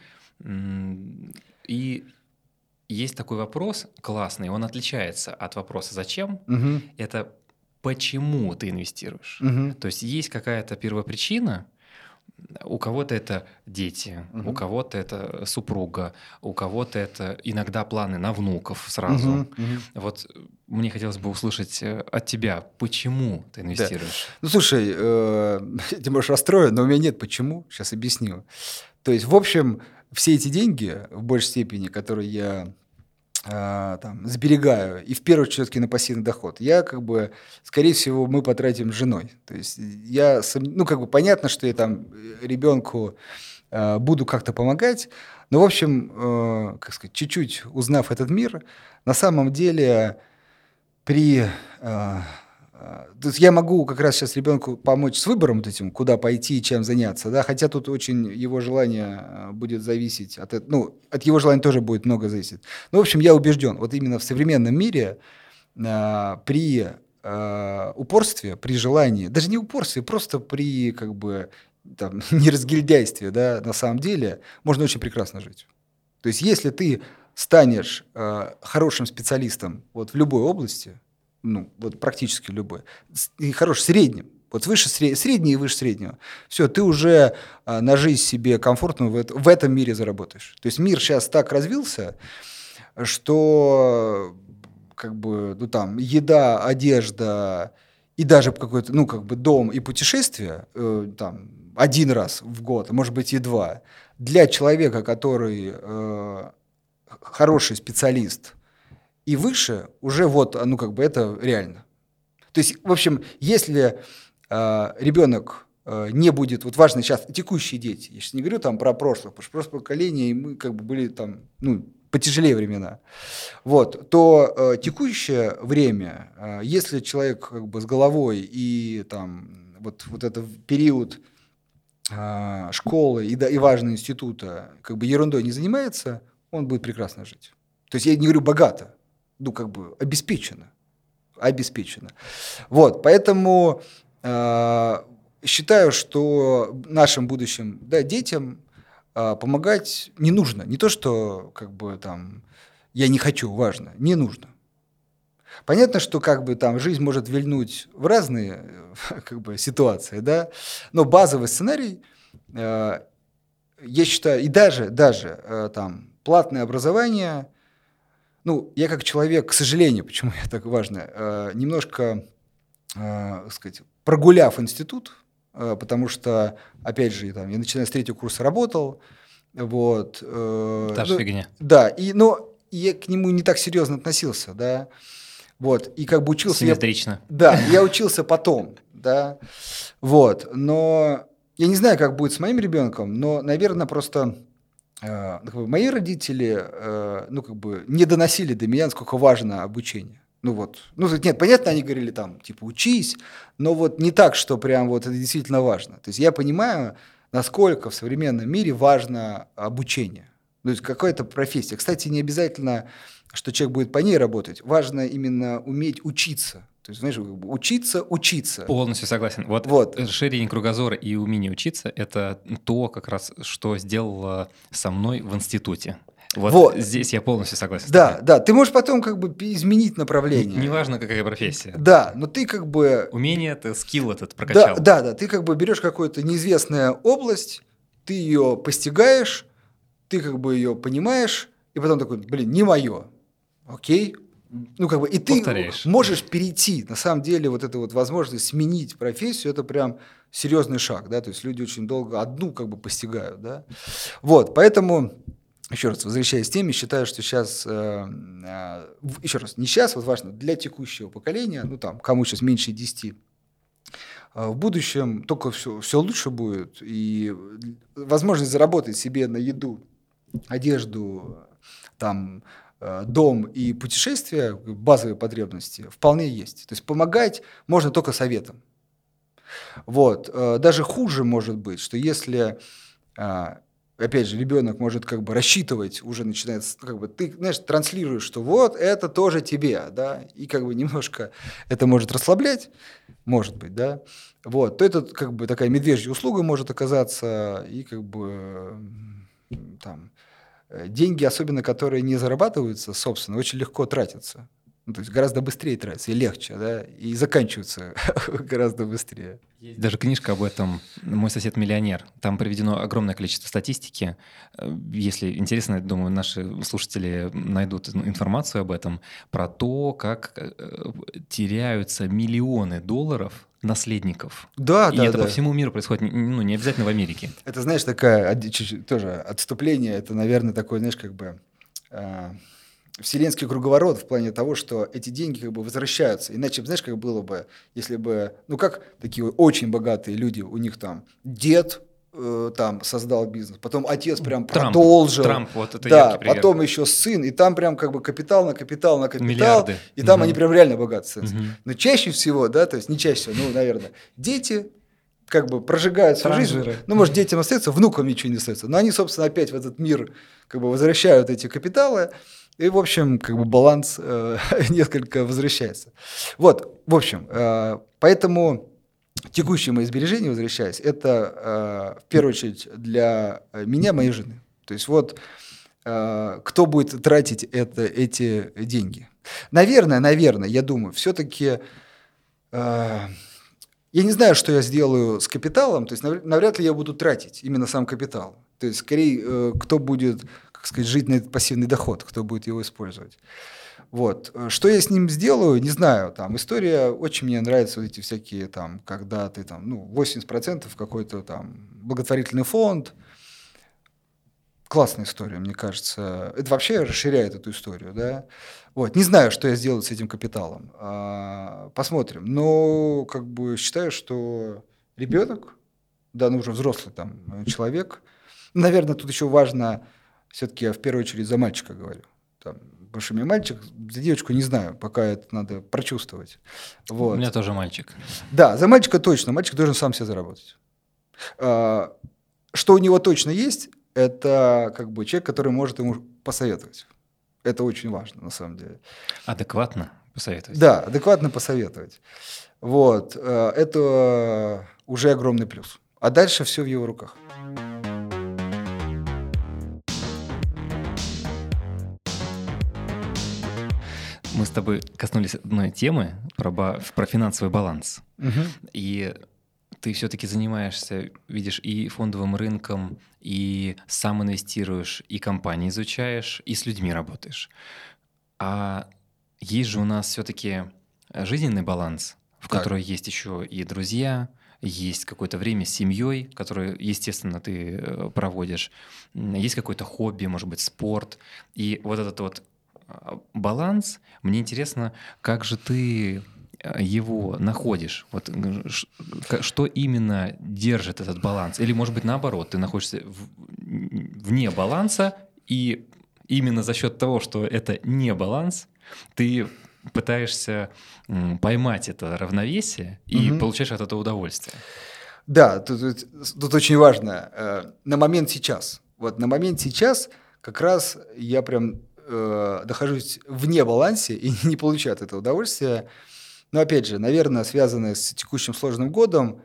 S2: И есть такой вопрос классный, он отличается от вопроса «зачем?».
S1: Мгм.
S2: Это почему ты инвестируешь.
S1: Мгм.
S2: То есть есть какая-то первопричина, у кого-то это дети, у
S1: Мгм.
S2: кого-то это супруга, у кого-то это иногда планы на внуков сразу.
S1: Мгм. Мгм.
S2: Вот мне хотелось бы услышать э, от тебя, почему ты инвестируешь.
S1: Ну, слушай, э, <laughs> я тебя, может, расстрою, но у меня нет почему. Сейчас объясню. То есть, в общем, все эти деньги, в большей степени, которые я э, там, сберегаю, и в первую очередь все-таки на пассивный доход, я как бы, скорее всего, мы потратим с женой. То есть я, ну, как бы понятно, что я там ребенку э, буду как-то помогать, но, в общем, э, как сказать, чуть-чуть узнав этот мир, на самом деле при э, а, то есть я могу как раз сейчас ребенку помочь с выбором вот этим, куда пойти и чем заняться, да, хотя тут очень его желание а, будет зависеть от, ну, от его желания тоже будет много зависеть. Ну, в общем, я убежден, вот именно в современном мире э, при э, упорстве, при желании, даже не упорстве, просто при как бы там, <laughs> неразгильдяйстве, да, на самом деле, можно очень прекрасно жить. То есть если ты станешь э, хорошим специалистом вот в любой области, ну, вот практически любой, и хорош средним, вот выше сред... средний и выше среднего. Все, ты уже а, на жизнь себе комфортно в, в этом мире заработаешь. То есть мир сейчас так развился, что как бы, ну там, еда, одежда и даже какой-то, ну, как бы дом и путешествие, э, там, один раз в год, а может быть и два, для человека, который э, хороший специалист, и выше уже вот, ну как бы это реально. То есть, в общем, если э, ребенок э, не будет, вот важно сейчас текущие дети, я сейчас не говорю там про прошлых, потому что прошлое поколение, и мы как бы были там, ну, потяжелее времена, вот, то э, текущее время, э, если человек как бы с головой и там вот, вот этот период э, школы и, да, и важного института как бы ерундой не занимается, он будет прекрасно жить. То есть я не говорю богато, ну, как бы обеспечено. Обеспечено. Вот, поэтому э, считаю, что нашим будущим да, детям э, помогать не нужно. Не то, что как бы там я не хочу, важно, не нужно. Понятно, что как бы там жизнь может вильнуть в разные <laughs> как бы, ситуации, да, но базовый сценарий, э, я считаю, и даже, даже э, там платное образование – ну, я как человек, к сожалению, <laughs> почему я так важно, э, немножко, э, сказать, прогуляв институт, э, потому что, опять же, там, я начиная с третьего курса работал, вот.
S2: Э, Та же ну, фигня.
S1: Да, и, но я к нему не так серьезно относился, да, вот, и как бы учился...
S2: Симметрично.
S1: Я, да, я учился потом, да, вот, но я не знаю, как будет с моим ребенком, но, наверное, просто мои родители, э, ну, как бы, не доносили до меня, насколько важно обучение. Ну вот, ну нет, понятно, они говорили там, типа, учись, но вот не так, что прям вот это действительно важно. То есть я понимаю, насколько в современном мире важно обучение. То есть какая-то профессия. Кстати, не обязательно, что человек будет по ней работать. Важно именно уметь учиться. То есть, знаешь, учиться, учиться.
S2: Полностью согласен. Вот, вот. расширение кругозора и умение учиться — это то, как раз, что сделало со мной в институте. Вот, вот здесь я полностью согласен.
S1: Да, да. Ты можешь потом как бы изменить направление.
S2: Неважно, какая профессия.
S1: Да, но ты как бы...
S2: Умение — это скилл этот прокачал.
S1: Да, да, да. Ты как бы берешь какую-то неизвестную область, ты ее постигаешь, ты как бы ее понимаешь, и потом такой, блин, не мое. Окей, ну, как бы, и ты можешь перейти, на самом деле, вот эта вот возможность сменить профессию, это прям серьезный шаг, да, то есть люди очень долго одну как бы постигают, да. Вот, поэтому, еще раз, возвращаясь к теме, считаю, что сейчас, э, э, еще раз, не сейчас, вот важно, для текущего поколения, ну, там, кому сейчас меньше 10, э, в будущем только все, все лучше будет, и возможность заработать себе на еду, одежду, там, дом и путешествия, базовые потребности, вполне есть. То есть помогать можно только советом. Вот. Э, даже хуже может быть, что если, э, опять же, ребенок может как бы рассчитывать, уже начинает, как бы ты, знаешь, транслируешь, что вот это тоже тебе, да, и как бы немножко это может расслаблять, может быть, да, вот, то это как бы такая медвежья услуга может оказаться, и как бы там Э, деньги, особенно которые не зарабатываются, собственно, очень легко тратятся. Ну, то есть гораздо быстрее тратятся и легче, да, и заканчиваются <laughs> гораздо быстрее.
S2: Есть даже книжка об этом «Мой сосед миллионер». Там приведено огромное количество статистики. Э, если интересно, думаю, наши слушатели найдут информацию об этом, про то, как э, теряются миллионы долларов наследников.
S1: Да,
S2: и
S1: да.
S2: И это
S1: да.
S2: по всему миру происходит, ну, не обязательно в Америке.
S1: Это, знаешь, такая тоже отступление, это, наверное, такое, знаешь, как бы... Э, вселенский круговорот в плане того, что эти деньги как бы возвращаются. Иначе, знаешь, как было бы, если бы, ну как такие очень богатые люди, у них там дед там создал бизнес, потом отец прям Трамп, продолжил.
S2: Трамп, вот это
S1: Да, потом еще сын, и там прям как бы капитал на капитал на капитал. Миллиарды. И там угу. они прям реально богатые. Угу. Но чаще всего, да, то есть не чаще всего, ну, наверное, дети как бы прожигают свою Транжиры. жизнь. Ну, может, детям остается, внукам ничего не остается. Но они, собственно, опять в этот мир как бы возвращают эти капиталы. И, в общем, как бы баланс э, <laughs> несколько возвращается. Вот, в общем, э, поэтому текущие мои сбережения, возвращаясь, это э, в первую очередь для меня, моей жены. То есть вот э, кто будет тратить это, эти деньги. Наверное, наверное, я думаю, все-таки... Э, я не знаю, что я сделаю с капиталом, то есть навряд ли я буду тратить именно сам капитал. То есть, скорее, э, кто будет как сказать, жить на этот пассивный доход, кто будет его использовать. Вот. Что я с ним сделаю, не знаю. Там история, очень мне нравятся вот эти всякие, там, когда ты там, ну, 80% какой-то там благотворительный фонд. Классная история, мне кажется. Это вообще расширяет эту историю, да. Вот. Не знаю, что я сделаю с этим капиталом. А, посмотрим. Но как бы считаю, что ребенок, да, ну уже взрослый там человек, наверное, тут еще важно все-таки я в первую очередь за мальчика говорю. Там, потому что мне мальчик, за девочку не знаю, пока это надо прочувствовать.
S2: Вот. У меня тоже мальчик.
S1: Да, за мальчика точно. Мальчик должен сам себе заработать. А, что у него точно есть, это как бы человек, который может ему посоветовать. Это очень важно, на самом деле.
S2: Адекватно посоветовать.
S1: Да, адекватно посоветовать. Вот. Э, это уже огромный плюс. А дальше все в его руках.
S2: Мы с тобой коснулись одной темы про, про финансовый баланс. Угу. И ты все-таки занимаешься, видишь, и фондовым рынком, и сам инвестируешь, и компании изучаешь, и с людьми работаешь. А есть же у нас все-таки жизненный баланс, в так. котором есть еще и друзья, есть какое-то время с семьей, которое, естественно, ты э, проводишь, есть какое-то хобби, может быть, спорт. И вот этот вот баланс. Мне интересно, как же ты э, его находишь? Вот что именно держит этот баланс? Или, может быть, наоборот, ты находишься в, вне баланса, и именно за счет того, что это не баланс, ты пытаешься поймать это равновесие и угу. получаешь от этого удовольствие.
S1: Да, тут, тут, тут очень важно. Э, на момент сейчас. Вот на момент сейчас как раз я прям э, нахожусь вне балансе и <laughs> не получаю от этого удовольствия. Но опять же, наверное, связанное с текущим сложным годом,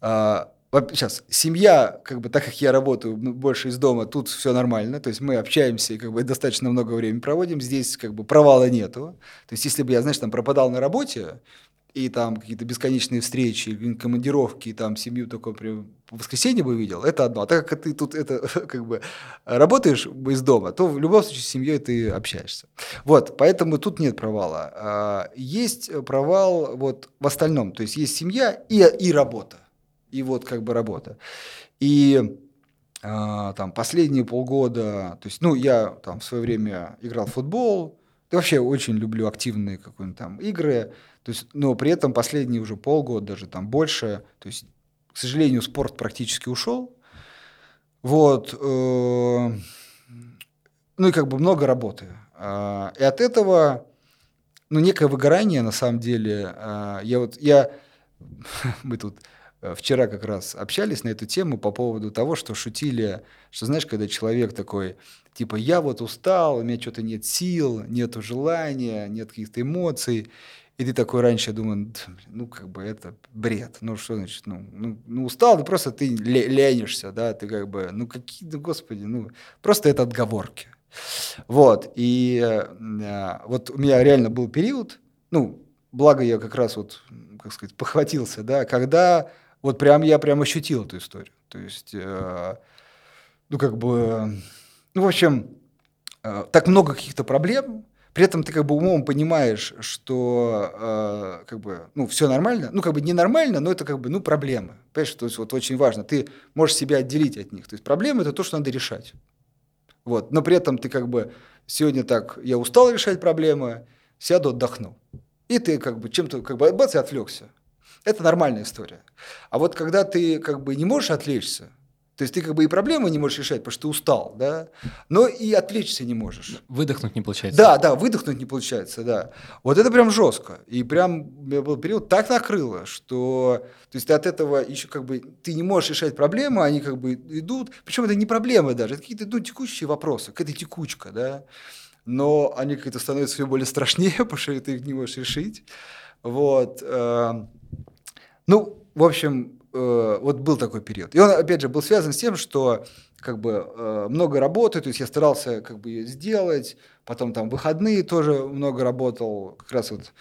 S1: э, сейчас, семья, как бы так как я работаю больше из дома, тут все нормально, то есть мы общаемся и как бы достаточно много времени проводим, здесь как бы провала нету. То есть если бы я, знаешь, там пропадал на работе, и там какие-то бесконечные встречи, командировки, и там семью только при воскресенье бы видел, это одно. А так как ты тут это <laughs> как бы работаешь из дома, то в любом случае с семьей ты общаешься. Вот, поэтому тут нет провала. А, есть провал вот в остальном, то есть есть семья и, и работа. И вот как бы работа. И а, там последние полгода, то есть, ну, я там в свое время играл в футбол, я вообще очень люблю активные какие-нибудь там игры, то есть, но при этом последние уже полгода, даже там больше, то есть, к сожалению, спорт практически ушел. Вот. Э, ну и как бы много работы. А, и от этого, ну, некое выгорание, на самом деле. А, я вот, я, <laughs> мы тут э, вчера как раз общались на эту тему по поводу того, что шутили, что, знаешь, когда человек такой, типа, я вот устал, у меня что-то нет сил, нету желания, нет каких-то эмоций, и ты такой раньше, я думаю, ну, как бы это бред. Ну, что значит, ну, ну, ну устал, ну, просто ты ленишься, да, ты как бы, ну, какие, ну, господи, ну, просто это отговорки. Вот, и э, вот у меня реально был период, ну, благо я как раз вот, как сказать, похватился, да, когда вот прям я прям ощутил эту историю. То есть, э, ну, как бы, ну, в общем, э, так много каких-то проблем, при этом ты как бы умом понимаешь, что э, как бы, ну, все нормально. Ну, как бы ненормально, но это как бы, ну, проблемы. Понимаешь, то есть вот очень важно. Ты можешь себя отделить от них. То есть проблемы – это то, что надо решать. Вот. Но при этом ты как бы сегодня так, я устал решать проблемы, сяду, отдохну. И ты как бы чем-то, как бы, бац, и отвлекся. Это нормальная история. А вот когда ты как бы не можешь отвлечься, то есть ты как бы и проблемы не можешь решать, потому что ты устал, да, но и отвлечься не можешь.
S2: Выдохнуть не получается.
S1: Да, да, выдохнуть не получается, да. Вот это прям жестко. И прям у меня был период так накрыло, что то есть ты от этого еще как бы ты не можешь решать проблемы, они как бы идут. Причем это не проблемы даже, это какие-то ну, текущие вопросы, какая-то текучка, да. Но они как-то становятся все более страшнее, <laughs> потому что ты их не можешь решить. Вот. Эм, ну, в общем, э, вот был такой период. И он, опять же, был связан с тем, что как бы э, много работы, то есть я старался как бы сделать, потом там выходные тоже много работал, как раз вот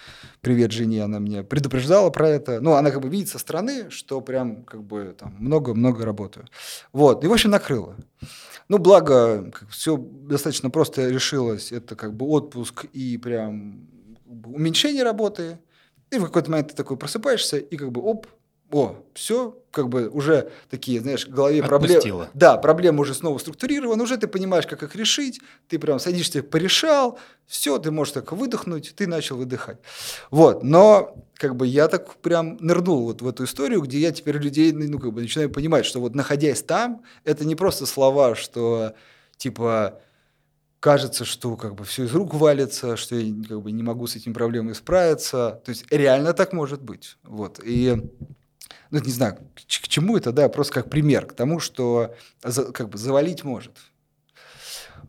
S1: привет жене, она меня предупреждала про это, ну, она как бы видит со стороны, что прям как бы там много-много работаю. Вот, и в общем накрыло. Ну, благо, все достаточно просто решилось, это как бы отпуск и прям уменьшение работы, и в какой-то момент ты такой просыпаешься, и как бы оп, о, все, как бы уже такие, знаешь, в голове проблемы. Да, проблемы уже снова структурированы, уже ты понимаешь, как их решить, ты прям садишься, порешал, все, ты можешь так выдохнуть, ты начал выдыхать. Вот, но как бы я так прям нырнул вот в эту историю, где я теперь людей, ну, как бы начинаю понимать, что вот находясь там, это не просто слова, что типа кажется, что как бы все из рук валится, что я как бы не могу с этим проблемой справиться. То есть реально так может быть. Вот. И ну, не знаю, к, к чему это, да, просто как пример, к тому, что за, как бы завалить может.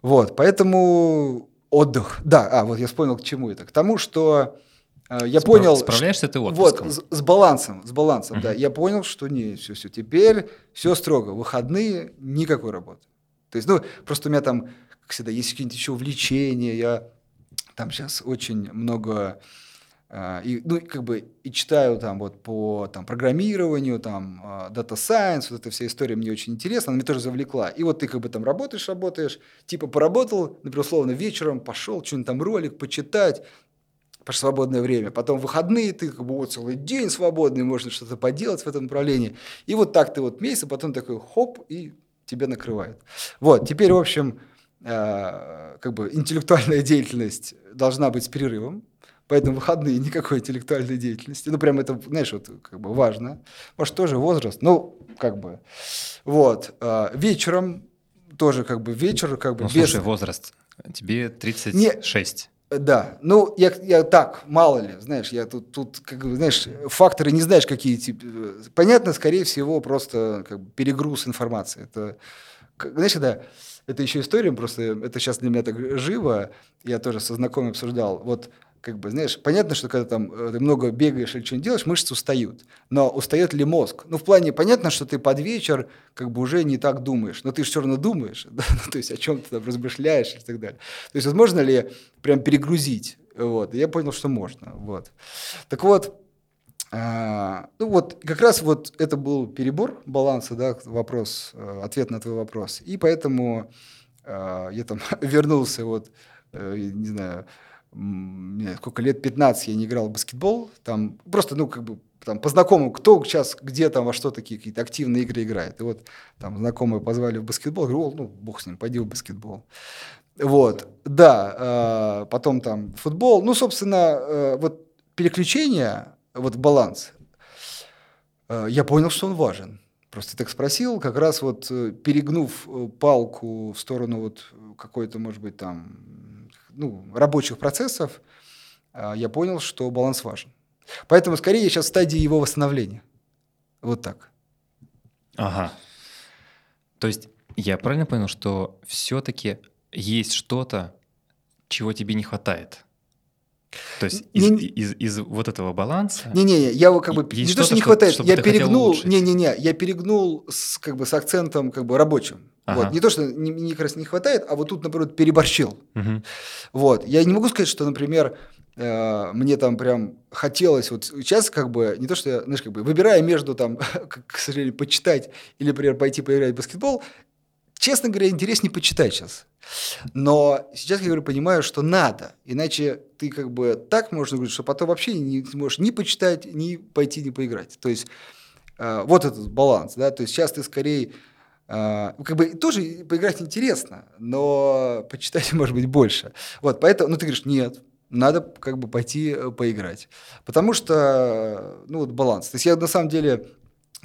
S1: Вот, поэтому отдых. Да, а, вот я вспомнил, к чему это. К тому, что э, я Справ, понял...
S2: Справляешься ты отпуском?
S1: Вот, с, с балансом, с балансом, uh-huh. да. Я понял, что не, все, все, теперь все строго. Выходные, никакой работы. То есть, ну, просто у меня там, как всегда, есть какие-нибудь еще увлечения, я там сейчас очень много и, ну, как бы, и читаю там вот по там, программированию, там, а, Data Science, вот эта вся история мне очень интересна, она меня тоже завлекла. И вот ты как бы там работаешь, работаешь, типа поработал, например, условно, вечером пошел, что-нибудь там ролик почитать, потому свободное время. Потом выходные, ты как бы вот целый день свободный, можно что-то поделать в этом направлении. И вот так ты вот месяц, а потом такой хоп, и тебя накрывает. Вот, теперь, в общем, э, как бы интеллектуальная <laughs> деятельность должна быть с перерывом, Поэтому выходные никакой интеллектуальной деятельности. Ну, прям это, знаешь, вот как бы важно. Может, тоже возраст, ну, как бы. Вот. А, вечером тоже как бы вечер, как бы
S2: ну, без... слушай, возраст. Тебе 36.
S1: Не, да, ну я, я так, мало ли, знаешь, я тут, тут как бы, знаешь, факторы не знаешь, какие типа. Понятно, скорее всего, просто как бы, перегруз информации. Это, знаешь, когда это еще история, просто это сейчас для меня так живо, я тоже со знакомым обсуждал. Вот как бы, знаешь, понятно, что когда там э, ты много бегаешь или что-нибудь делаешь, мышцы устают. Но устает ли мозг? Ну, в плане, понятно, что ты под вечер как бы уже не так думаешь, но ты же все равно думаешь, <laughs> да? ну, то есть о чем ты там размышляешь и так далее. То есть возможно ли прям перегрузить? Вот. Я понял, что можно. Вот. Так вот, а, ну вот как раз вот это был перебор баланса, да, вопрос, э, ответ на твой вопрос. И поэтому а, я там <laughs> вернулся вот, э, сколько лет 15 я не играл в баскетбол, там просто, ну, как бы, там, по знакомым, кто сейчас, где там, во что такие какие-то активные игры играет. И вот там знакомые позвали в баскетбол, говорю, ну, бог с ним, пойди в баскетбол. Вот, да, э, потом там футбол. Ну, собственно, э, вот переключение, вот баланс, э, я понял, что он важен. Просто так спросил, как раз вот э, перегнув э, палку в сторону вот какой-то, может быть, там ну, рабочих процессов, а, я понял, что баланс важен. Поэтому скорее я сейчас в стадии его восстановления. Вот так.
S2: Ага. То есть я правильно понял, что все-таки есть что-то, чего тебе не хватает? То есть из, не, из, из, из вот этого баланса.
S1: Не-не-не, я как бы не то, что не хватает, я перегнул. Не-не-не, я перегнул с, как бы с акцентом как бы рабочим. Ага. Вот. Не то, что не, не, как раз не хватает, а вот тут, наоборот, переборщил. Угу. Вот. Я не могу сказать, что, например, э, мне там прям хотелось вот сейчас как бы, не то, что я, знаешь, как бы выбирая между там, <laughs> к сожалению, почитать или, например, пойти поиграть в баскетбол, честно говоря, интереснее почитать сейчас. Но сейчас я говорю, понимаю, что надо. Иначе ты как бы так можно говорить, что потом вообще не сможешь ни почитать, ни пойти, ни поиграть. То есть э, вот этот баланс, да, то есть сейчас ты скорее а, как бы тоже поиграть интересно, но почитать, <laughs> может быть, больше. Вот, поэтому, ну, ты говоришь, нет, надо как бы пойти э, поиграть. Потому что, ну, вот баланс. То есть я на самом деле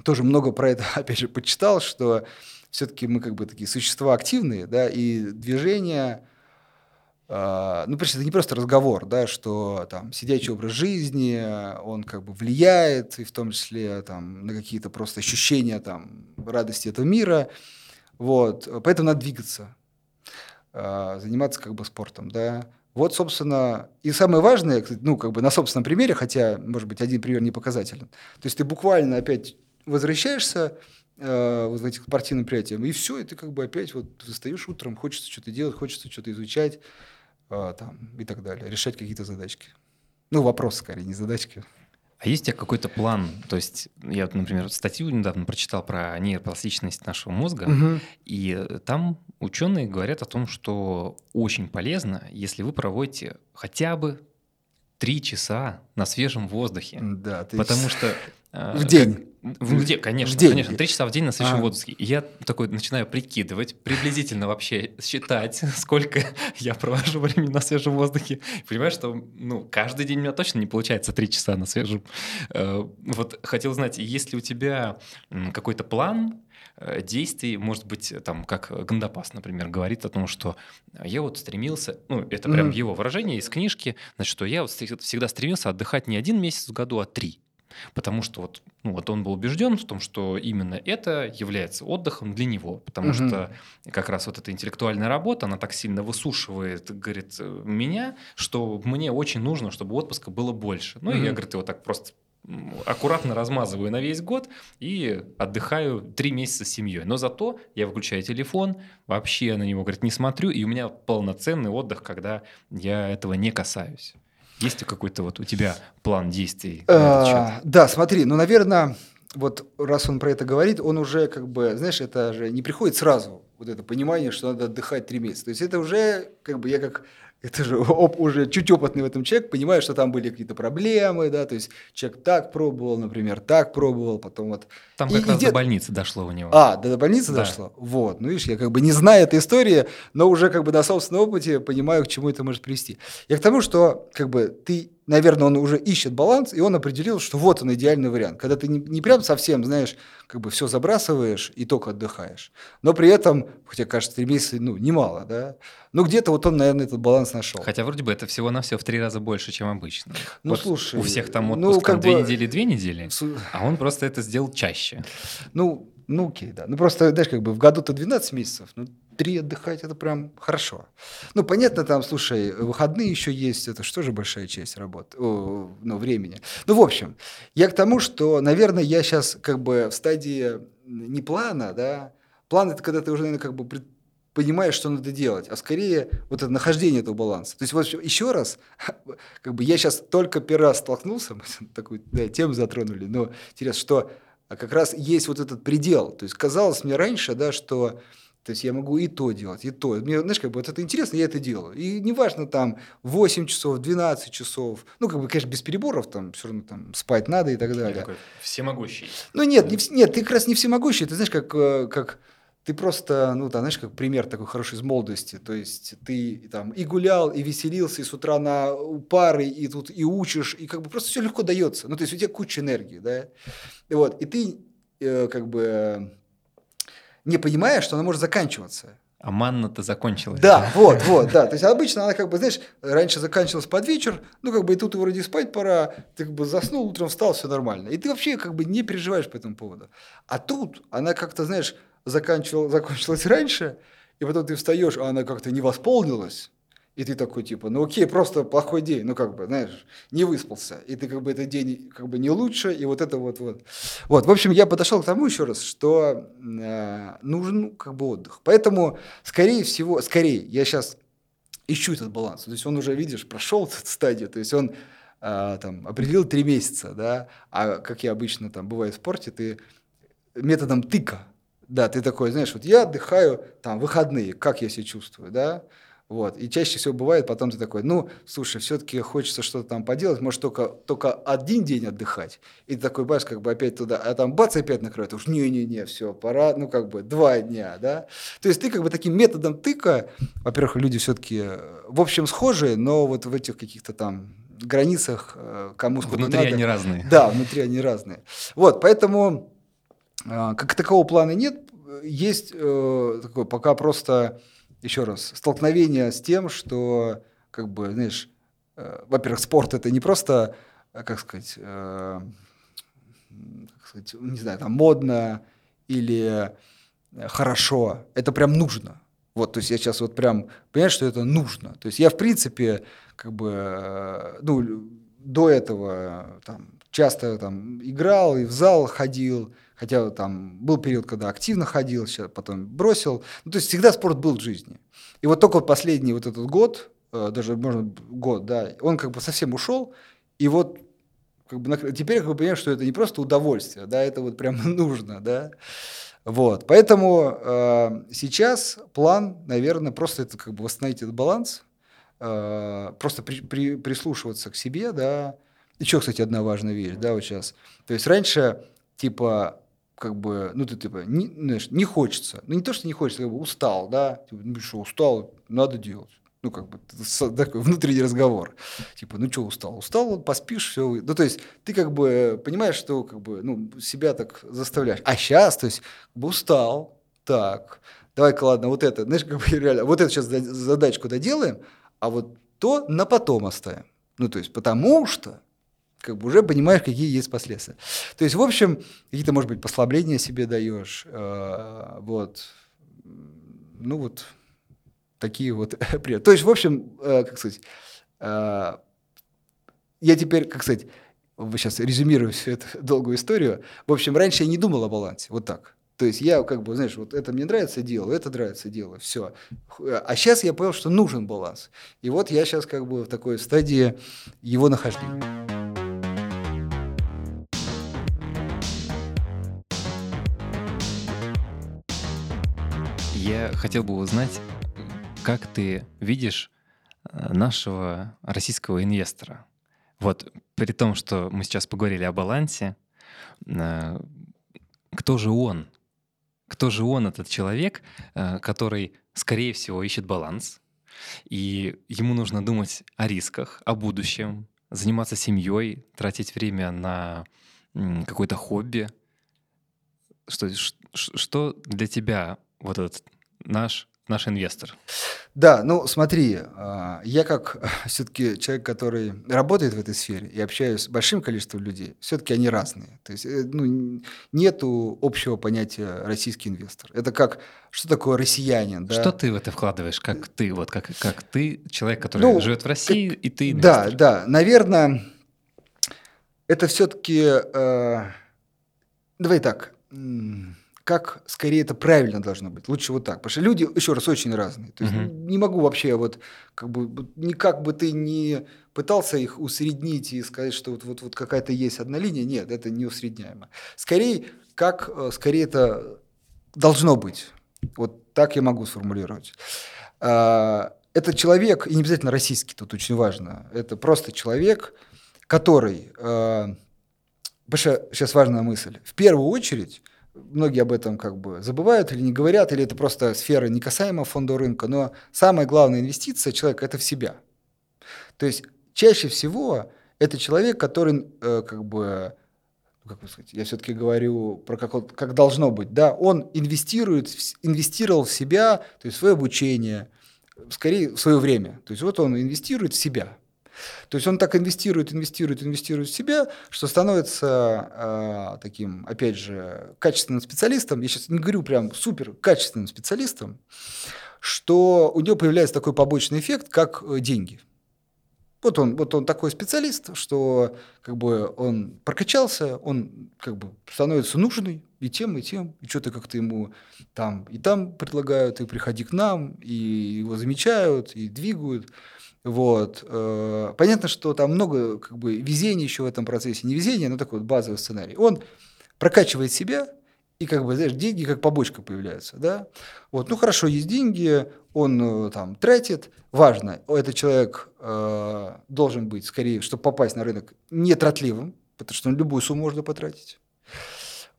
S1: тоже много про это, <laughs> опять же, почитал, что все-таки мы как бы такие существа активные, да, и движение, э, ну, это не просто разговор, да, что там сидячий образ жизни, он как бы влияет, и в том числе там на какие-то просто ощущения там радости этого мира, вот, поэтому надо двигаться, э, заниматься как бы спортом, да, вот, собственно, и самое важное, ну, как бы на собственном примере, хотя, может быть, один пример не показателен. То есть ты буквально опять возвращаешься э, вот в этих спортивных мероприятиях, и все, и ты как бы опять вот встаешь утром, хочется что-то делать, хочется что-то изучать там, и так далее, решать какие-то задачки. Ну, вопрос скорее, не задачки.
S2: А есть у тебя какой-то план? То есть я, например, статью недавно прочитал про нейропластичность нашего мозга, угу. и там ученые говорят о том, что очень полезно, если вы проводите хотя бы три часа на свежем воздухе.
S1: Да,
S2: ты... Потому что
S1: а, в день.
S2: В день, конечно,
S1: в день.
S2: конечно. Три часа в день на свежем а. воздухе. И я такой начинаю прикидывать, приблизительно вообще считать, <laughs> сколько я провожу времени на свежем воздухе. Понимаешь, что ну, каждый день у меня точно не получается три часа на свежем. Э, вот хотел знать, есть ли у тебя какой-то план, э, действий, может быть, там, как Гандапас, например, говорит о том, что я вот стремился, ну, это прям mm-hmm. его выражение из книжки, значит, что я вот всегда стремился отдыхать не один месяц в году, а три. Потому что вот, ну, вот он был убежден в том, что именно это является отдыхом для него. Потому угу. что как раз вот эта интеллектуальная работа, она так сильно высушивает, говорит, меня, что мне очень нужно, чтобы отпуска было больше. Ну, угу. и я, говорит, его так просто аккуратно размазываю на весь год и отдыхаю три месяца с семьей. Но зато я выключаю телефон, вообще на него, говорит, не смотрю, и у меня полноценный отдых, когда я этого не касаюсь. Есть ли какой-то вот у тебя план действий?
S1: А, да, смотри, ну, наверное, вот раз он про это говорит, он уже как бы, знаешь, это же не приходит сразу, вот это понимание, что надо отдыхать три месяца. То есть это уже, как бы, я как это же оп, уже чуть опытный в этом человек, понимает, что там были какие-то проблемы, да, то есть человек так пробовал, например, так пробовал, потом вот...
S2: Там как и, раз и до больницы дошло у него.
S1: А, до, до больницы да. дошло? Вот, ну видишь, я как бы не знаю этой истории, но уже как бы на собственном опыте понимаю, к чему это может привести. Я к тому, что как бы ты наверное, он уже ищет баланс, и он определил, что вот он идеальный вариант. Когда ты не, не прям совсем, знаешь, как бы все забрасываешь и только отдыхаешь, но при этом, хотя кажется, три месяца, ну, немало, да, но где-то вот он, наверное, этот баланс нашел.
S2: Хотя вроде бы это всего на все в три раза больше, чем обычно.
S1: Ну, вот слушай.
S2: У всех там отпуск ну, как две бы... недели, две недели, а он просто это сделал чаще.
S1: Ну, ну окей, да. Ну просто, знаешь, как бы в году-то 12 месяцев, ну три отдыхать, это прям хорошо. Ну, понятно, там, слушай, выходные еще есть, это что же большая часть работы, о, ну, времени. Ну, в общем, я к тому, что, наверное, я сейчас как бы в стадии не плана, да, план это когда ты уже, наверное, как бы понимаешь, что надо делать, а скорее вот это нахождение этого баланса. То есть вот еще раз, <laughs> как бы я сейчас только первый раз столкнулся, <laughs> мы такую да, тему затронули, но интересно, что как раз есть вот этот предел. То есть казалось мне раньше, да, что то есть я могу и то делать, и то. Мне, знаешь, как бы вот это интересно, я это делаю. И неважно там 8 часов, 12 часов, ну, как бы, конечно, без переборов, там все равно там спать надо и так далее.
S2: Такой всемогущий.
S1: Ну, нет, не, нет, ты как раз не всемогущий, ты знаешь, как, э, как ты просто, ну, там, знаешь, как пример такой хороший из молодости. То есть ты там и гулял, и веселился, и с утра на пары, и тут и учишь, и как бы просто все легко дается. Ну, то есть у тебя куча энергии, да. И вот, и ты э, как бы не понимая, что она может заканчиваться.
S2: А манна-то закончилась.
S1: Да, вот, вот, да. То есть обычно она как бы, знаешь, раньше заканчивалась под вечер, ну как бы и тут вроде спать пора, ты как бы заснул, утром встал, все нормально. И ты вообще как бы не переживаешь по этому поводу. А тут она как-то, знаешь, заканчивала, <laughs> закончилась раньше, и потом ты встаешь, а она как-то не восполнилась. И ты такой, типа, ну окей, просто плохой день, ну как бы, знаешь, не выспался. И ты как бы этот день как бы не лучше, и вот это вот вот. Вот, в общем, я подошел к тому еще раз, что э, нужен ну, как бы отдых. Поэтому, скорее всего, скорее, я сейчас ищу этот баланс. То есть он уже, видишь, прошел эту стадию, то есть он э, там определил три месяца, да, а как я обычно там бывает в спорте, ты методом тыка, да, ты такой, знаешь, вот я отдыхаю там выходные, как я себя чувствую, да, Вот. И чаще всего бывает, потом ты такой, ну, слушай, все-таки хочется что-то там поделать, может, только, только один день отдыхать. И ты такой, бац, как бы опять туда, а там бац, опять накроет. Уж не-не-не, все, пора, ну, как бы два дня, да. То есть ты как бы таким методом тыка, во-первых, люди все-таки, в общем, схожие, но вот в этих каких-то там границах э, кому сколько
S2: Внутри
S1: надо.
S2: они разные.
S1: Да, внутри они разные. Вот, поэтому а, как такового плана нет, есть э, такое пока просто еще раз, столкновение с тем, что, как бы, знаешь, э, во-первых, спорт это не просто, э, как сказать, э, как сказать, не знаю, там модно или э, хорошо, это прям нужно. Вот, то есть я сейчас вот прям понимаю, что это нужно. То есть я, в принципе, как бы, э, ну, до этого там, часто там играл и в зал ходил, Хотя там был период, когда активно ходил, сейчас потом бросил. Ну, то есть всегда спорт был в жизни. И вот только вот последний вот этот год, э, даже можно год, да, он как бы совсем ушел. И вот как бы, теперь как бы понимаю, что это не просто удовольствие, да, это вот прям <laughs> нужно, да. Вот, поэтому э, сейчас план, наверное, просто это как бы восстановить этот баланс, э, просто при, при, прислушиваться к себе, да. Еще, кстати, одна важная вещь, да, вот сейчас. То есть раньше, типа, как бы, ну, ты, типа, не, знаешь, не хочется. Ну, не то, что не хочется, как бы устал, да, типа, ну, что, устал, надо делать. Ну, как бы, такой внутренний разговор. Типа, ну, что, устал? Устал, поспишь, все. Ну, то есть, ты как бы понимаешь, что, как бы, ну, себя так заставляешь. А сейчас, то есть, как бы устал, так, давай-ка, ладно, вот это, знаешь, как бы, <laughs> реально, вот это сейчас задачку доделаем, а вот то на потом оставим. Ну, то есть, потому что как бы уже понимаешь, какие есть последствия. То есть, в общем, какие-то, может быть, послабления себе даешь. Э, вот. Ну вот, такие вот <laughs> То есть, в общем, э, как сказать, э, я теперь, как сказать, сейчас резюмирую всю эту <laughs> долгую историю. В общем, раньше я не думал о балансе, вот так. То есть я как бы, знаешь, вот это мне нравится, делаю, это нравится, делаю, все. А сейчас я понял, что нужен баланс. И вот я сейчас как бы в такой стадии его нахождения.
S2: Я хотел бы узнать, как ты видишь э, нашего российского инвестора. Вот при том, что мы сейчас поговорили о балансе, э, кто же он? Кто же он, этот человек, э, который, скорее всего, ищет баланс, и ему нужно думать о рисках, о будущем, заниматься семьей, тратить время на какое-то хобби. Что, что для тебя вот этот наш, наш инвестор?
S1: Да, ну смотри, а, я как <laughs> все-таки человек, который работает в этой сфере и общаюсь с большим количеством людей, все-таки они разные. То есть э, ну, нету общего понятия российский инвестор. Это как, что такое россиянин?
S2: Да? Что ты в это вкладываешь? Как ты, вот как, как ты, человек, который ну, живет в России, как, и ты
S1: инвестор? Да, да, наверное, это все-таки, э, давай так, как скорее это правильно должно быть. Лучше вот так. Потому что люди, еще раз, очень разные. То есть угу. не могу вообще вот, как бы, никак бы ты не пытался их усреднить и сказать, что вот, вот, вот какая-то есть одна линия. Нет, это не усредняемо. Скорее, как, э, скорее это должно быть. Вот так я могу сформулировать. А, это человек, и не обязательно российский, тут очень важно. Это просто человек, который... Э, потому что сейчас важная мысль. В первую очередь многие об этом как бы забывают или не говорят, или это просто сфера не касаемо фонда рынка, но самая главная инвестиция человека – это в себя. То есть чаще всего это человек, который э, как бы, ну, как сказать, я все-таки говорю про как, как должно быть, да, он инвестирует, инвестировал в себя, то есть в свое обучение, скорее в свое время. То есть вот он инвестирует в себя – то есть он так инвестирует, инвестирует, инвестирует в себя, что становится э, таким, опять же, качественным специалистом. Я сейчас не говорю прям супер качественным специалистом, что у него появляется такой побочный эффект, как э, деньги. Вот он, вот он такой специалист, что как бы он прокачался, он как бы становится нужный и тем, и тем, и что-то как-то ему там и там предлагают, и приходи к нам, и его замечают, и двигают. Вот. Э, понятно, что там много как бы, везения еще в этом процессе. Не везение, но такой вот базовый сценарий. Он прокачивает себя, и как бы, знаешь, деньги как побочка появляются, да. Вот, ну хорошо, есть деньги, он э, там тратит, важно, этот человек э, должен быть, скорее, чтобы попасть на рынок, нетротливым, потому что на любую сумму можно потратить.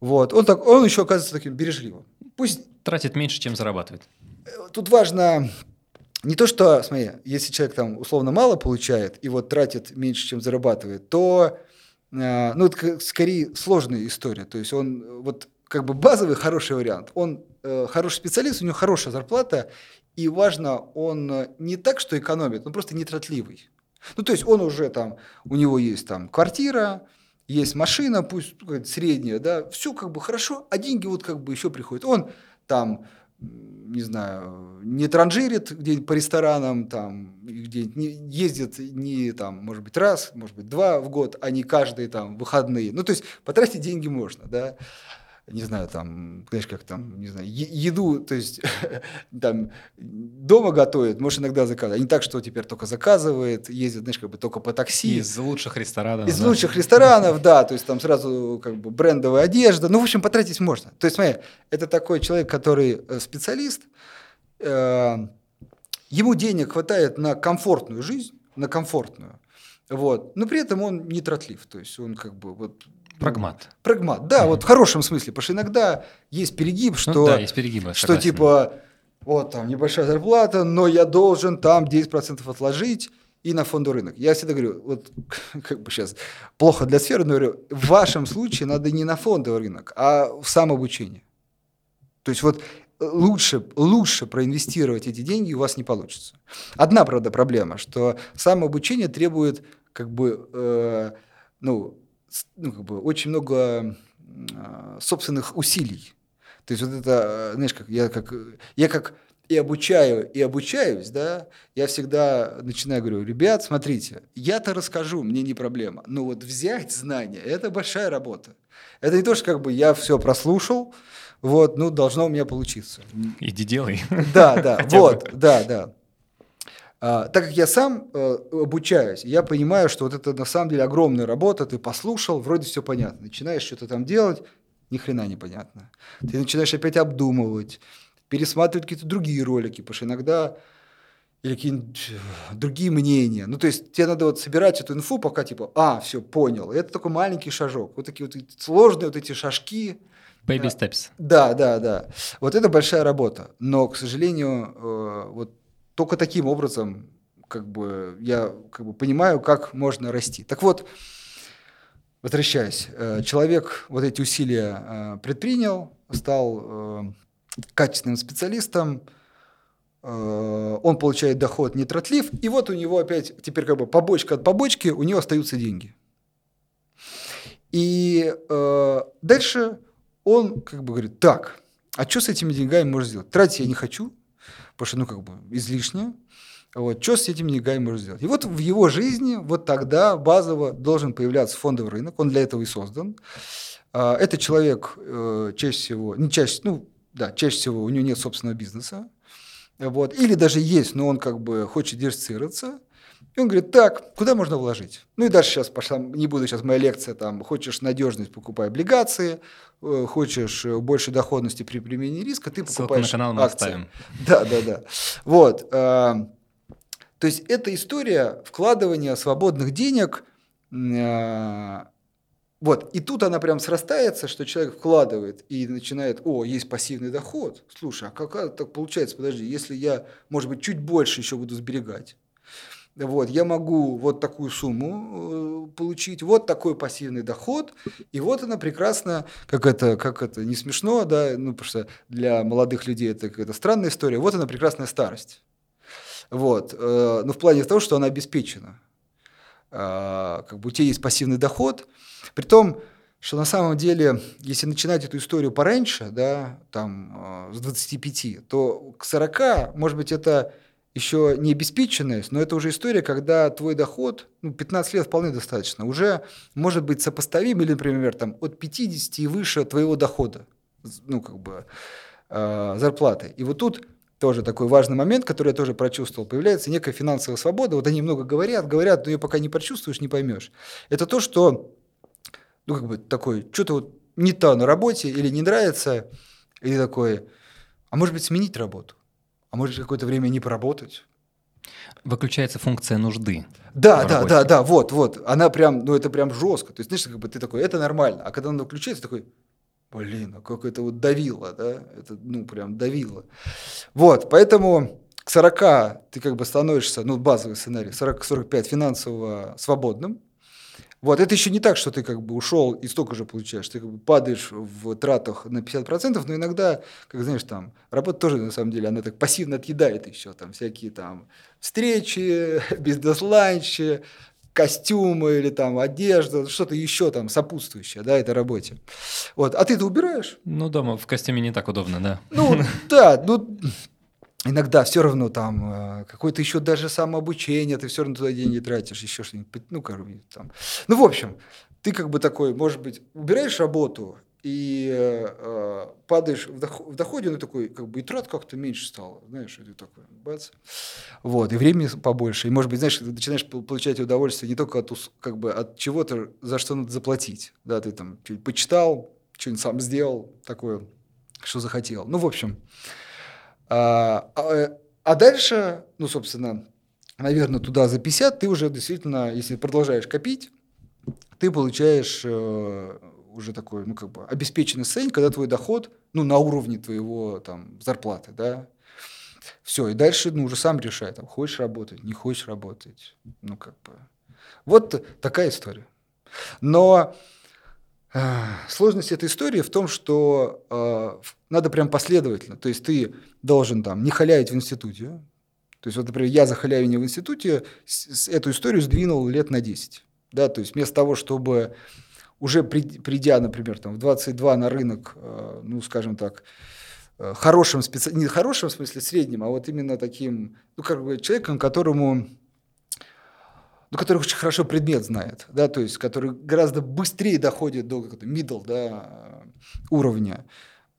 S1: Вот, он, так, он еще оказывается таким бережливым.
S2: Пусть... Тратит меньше, чем зарабатывает.
S1: Э, тут важно не то, что, смотри, если человек там условно мало получает и вот тратит меньше, чем зарабатывает, то, э, ну, это скорее сложная история. То есть он вот как бы базовый хороший вариант. Он э, хороший специалист, у него хорошая зарплата, и важно, он э, не так, что экономит, он просто нетротливый. Ну, то есть он уже там, у него есть там квартира, есть машина, пусть средняя, да, все как бы хорошо, а деньги вот как бы еще приходят. Он там, не знаю, не транжирит где-нибудь по ресторанам, там, где не, ездит не там, может быть, раз, может быть, два в год, а не каждые там выходные. Ну, то есть потратить деньги можно, да не знаю, там, знаешь, как там, не знаю, еду, то есть <laughs> там дома готовит, можешь иногда заказывать. А не так, что теперь только заказывает, ездит, знаешь, как бы только по такси.
S2: Из лучших ресторанов.
S1: Из да. лучших ресторанов, да, то есть там сразу как бы брендовая одежда. Ну, в общем, потратить можно. То есть, смотри, это такой человек, который э, специалист, э, ему денег хватает на комфортную жизнь, на комфортную, вот, но при этом он не тротлив, то есть он как бы вот
S2: Прагмат.
S1: Прагмат, да, mm-hmm. вот в хорошем смысле, потому что иногда есть перегиб, ну что, ну,
S2: да, есть перегибы,
S1: что типа, вот там небольшая зарплата, но я должен там 10% отложить и на фондовый рынок. Я всегда говорю, вот <laughs> как бы сейчас плохо для сферы, но говорю, в вашем случае надо не на фондовый рынок, а в самообучение. То есть вот лучше, лучше проинвестировать эти деньги у вас не получится. Одна, правда, проблема, что самообучение требует как бы, э, ну, ну, как бы очень много э, собственных усилий. То есть вот это, знаешь, как я как я как и обучаю, и обучаюсь, да, я всегда начинаю, говорю, ребят, смотрите, я-то расскажу, мне не проблема, но вот взять знания – это большая работа. Это не то, что как бы я все прослушал, вот, ну, должно у меня получиться.
S2: Иди делай.
S1: Да, да, <laughs> вот, да, да. А, так как я сам э, обучаюсь, я понимаю, что вот это на самом деле огромная работа, ты послушал, вроде все понятно, начинаешь что-то там делать, ни хрена не понятно. Ты начинаешь опять обдумывать, пересматривать какие-то другие ролики, потому что иногда или какие-нибудь э, другие мнения. Ну, то есть тебе надо вот собирать эту инфу, пока типа, а, все, понял. Это такой маленький шажок. Вот такие вот сложные вот эти шажки.
S2: Baby steps.
S1: Да, да, да. Вот это большая работа. Но, к сожалению, э, вот только таким образом как бы, я как бы, понимаю, как можно расти. Так вот, возвращаясь, э, человек вот эти усилия э, предпринял, стал э, качественным специалистом, он получает доход не тротлив, и вот у него опять теперь как бы побочка от побочки, у него остаются деньги. И э, дальше он как бы говорит, так, а что с этими деньгами можно сделать? Тратить я не хочу, потому что, ну, как бы излишне. Вот, что с этим деньгами можно сделать? И вот в его жизни вот тогда базово должен появляться фондовый рынок, он для этого и создан. А, это человек э, чаще всего, не чаще, ну, да, чаще всего у него нет собственного бизнеса, вот, или даже есть, но он как бы хочет диверсифицироваться, и он говорит, так, куда можно вложить? Ну и дальше сейчас пошла, не буду сейчас моя лекция, там, хочешь надежность, покупай облигации, э, хочешь э, больше доходности при применении риска, ты покупаешь
S2: Ссылку на канал мы акции. оставим.
S1: Да, да, да. Вот. Э, то есть это история вкладывания свободных денег. Вот, и тут она прям срастается, что человек вкладывает и начинает, о, есть пассивный доход. Слушай, а как так получается, подожди, если я, может быть, чуть больше еще буду сберегать, вот, я могу вот такую сумму э, получить, вот такой пассивный доход, и вот она прекрасно, как это, как это не смешно, да, ну, потому что для молодых людей это какая-то странная история, вот она прекрасная старость. Вот, э, ну, в плане того, что она обеспечена. Э, как бы у тебя есть пассивный доход, при том, что на самом деле, если начинать эту историю пораньше, да, там, э, с 25, то к 40, может быть, это еще не обеспеченность, но это уже история, когда твой доход, ну, 15 лет вполне достаточно, уже может быть сопоставим или, например, там, от 50 и выше твоего дохода, ну, как бы, э, зарплаты. И вот тут тоже такой важный момент, который я тоже прочувствовал, появляется некая финансовая свобода, вот они много говорят, говорят, но ее пока не прочувствуешь, не поймешь. Это то, что, ну, как бы такой, что-то вот не то на работе или не нравится, или такой, а может быть сменить работу, а может какое-то время не поработать.
S2: Выключается функция нужды.
S1: Да, да, да, да, вот, вот. Она прям, ну это прям жестко. То есть, знаешь, как бы ты такой, это нормально. А когда она включается, такой, блин, а как это вот давило, да? Это, ну, прям давило. Вот, поэтому к 40 ты как бы становишься, ну, базовый сценарий, 40-45 финансово свободным, вот, это еще не так, что ты как бы ушел и столько же получаешь. Ты как бы падаешь в тратах на 50%, но иногда, как знаешь, там, работа тоже, на самом деле, она так пассивно отъедает еще, там, всякие там встречи, <laughs> бизнес-ланчи, костюмы или там одежда, что-то еще там сопутствующее, да, этой работе. Вот, а ты это убираешь?
S2: Ну, дома в костюме не так удобно, да.
S1: Ну, <laughs> да, ну, иногда все равно там э, какое-то еще даже самообучение, ты все равно туда деньги тратишь, еще что-нибудь, ну, короче, там. Ну, в общем, ты как бы такой, может быть, убираешь работу и э, падаешь в, доход, в доходе, ну, такой, как бы, и трат как-то меньше стало, знаешь, и ты такой, бац. Вот, и времени побольше, и, может быть, знаешь, ты начинаешь получать удовольствие не только от, как бы, от чего-то, за что надо заплатить, да, ты там что-нибудь почитал, что-нибудь сам сделал, такое, что захотел. Ну, в общем, а, а, а дальше, ну, собственно, наверное, туда за 50 ты уже действительно, если продолжаешь копить, ты получаешь э, уже такой, ну, как бы обеспеченный состояние, когда твой доход, ну, на уровне твоего там зарплаты, да, все, и дальше, ну, уже сам решай, там, хочешь работать, не хочешь работать, ну, как бы. Вот такая история. Но Сложность этой истории в том, что э, надо прям последовательно. То есть ты должен там не халявить в институте. То есть вот, например, я за халявение в институте эту историю сдвинул лет на 10. Да, то есть вместо того, чтобы уже при, придя, например, там, в 22 на рынок, э, ну, скажем так, э, хорошим специ... не хорошим в смысле средним, а вот именно таким, ну, как бы человеком, которому ну, который очень хорошо предмет знает, да, то есть который гораздо быстрее доходит до middle да, уровня.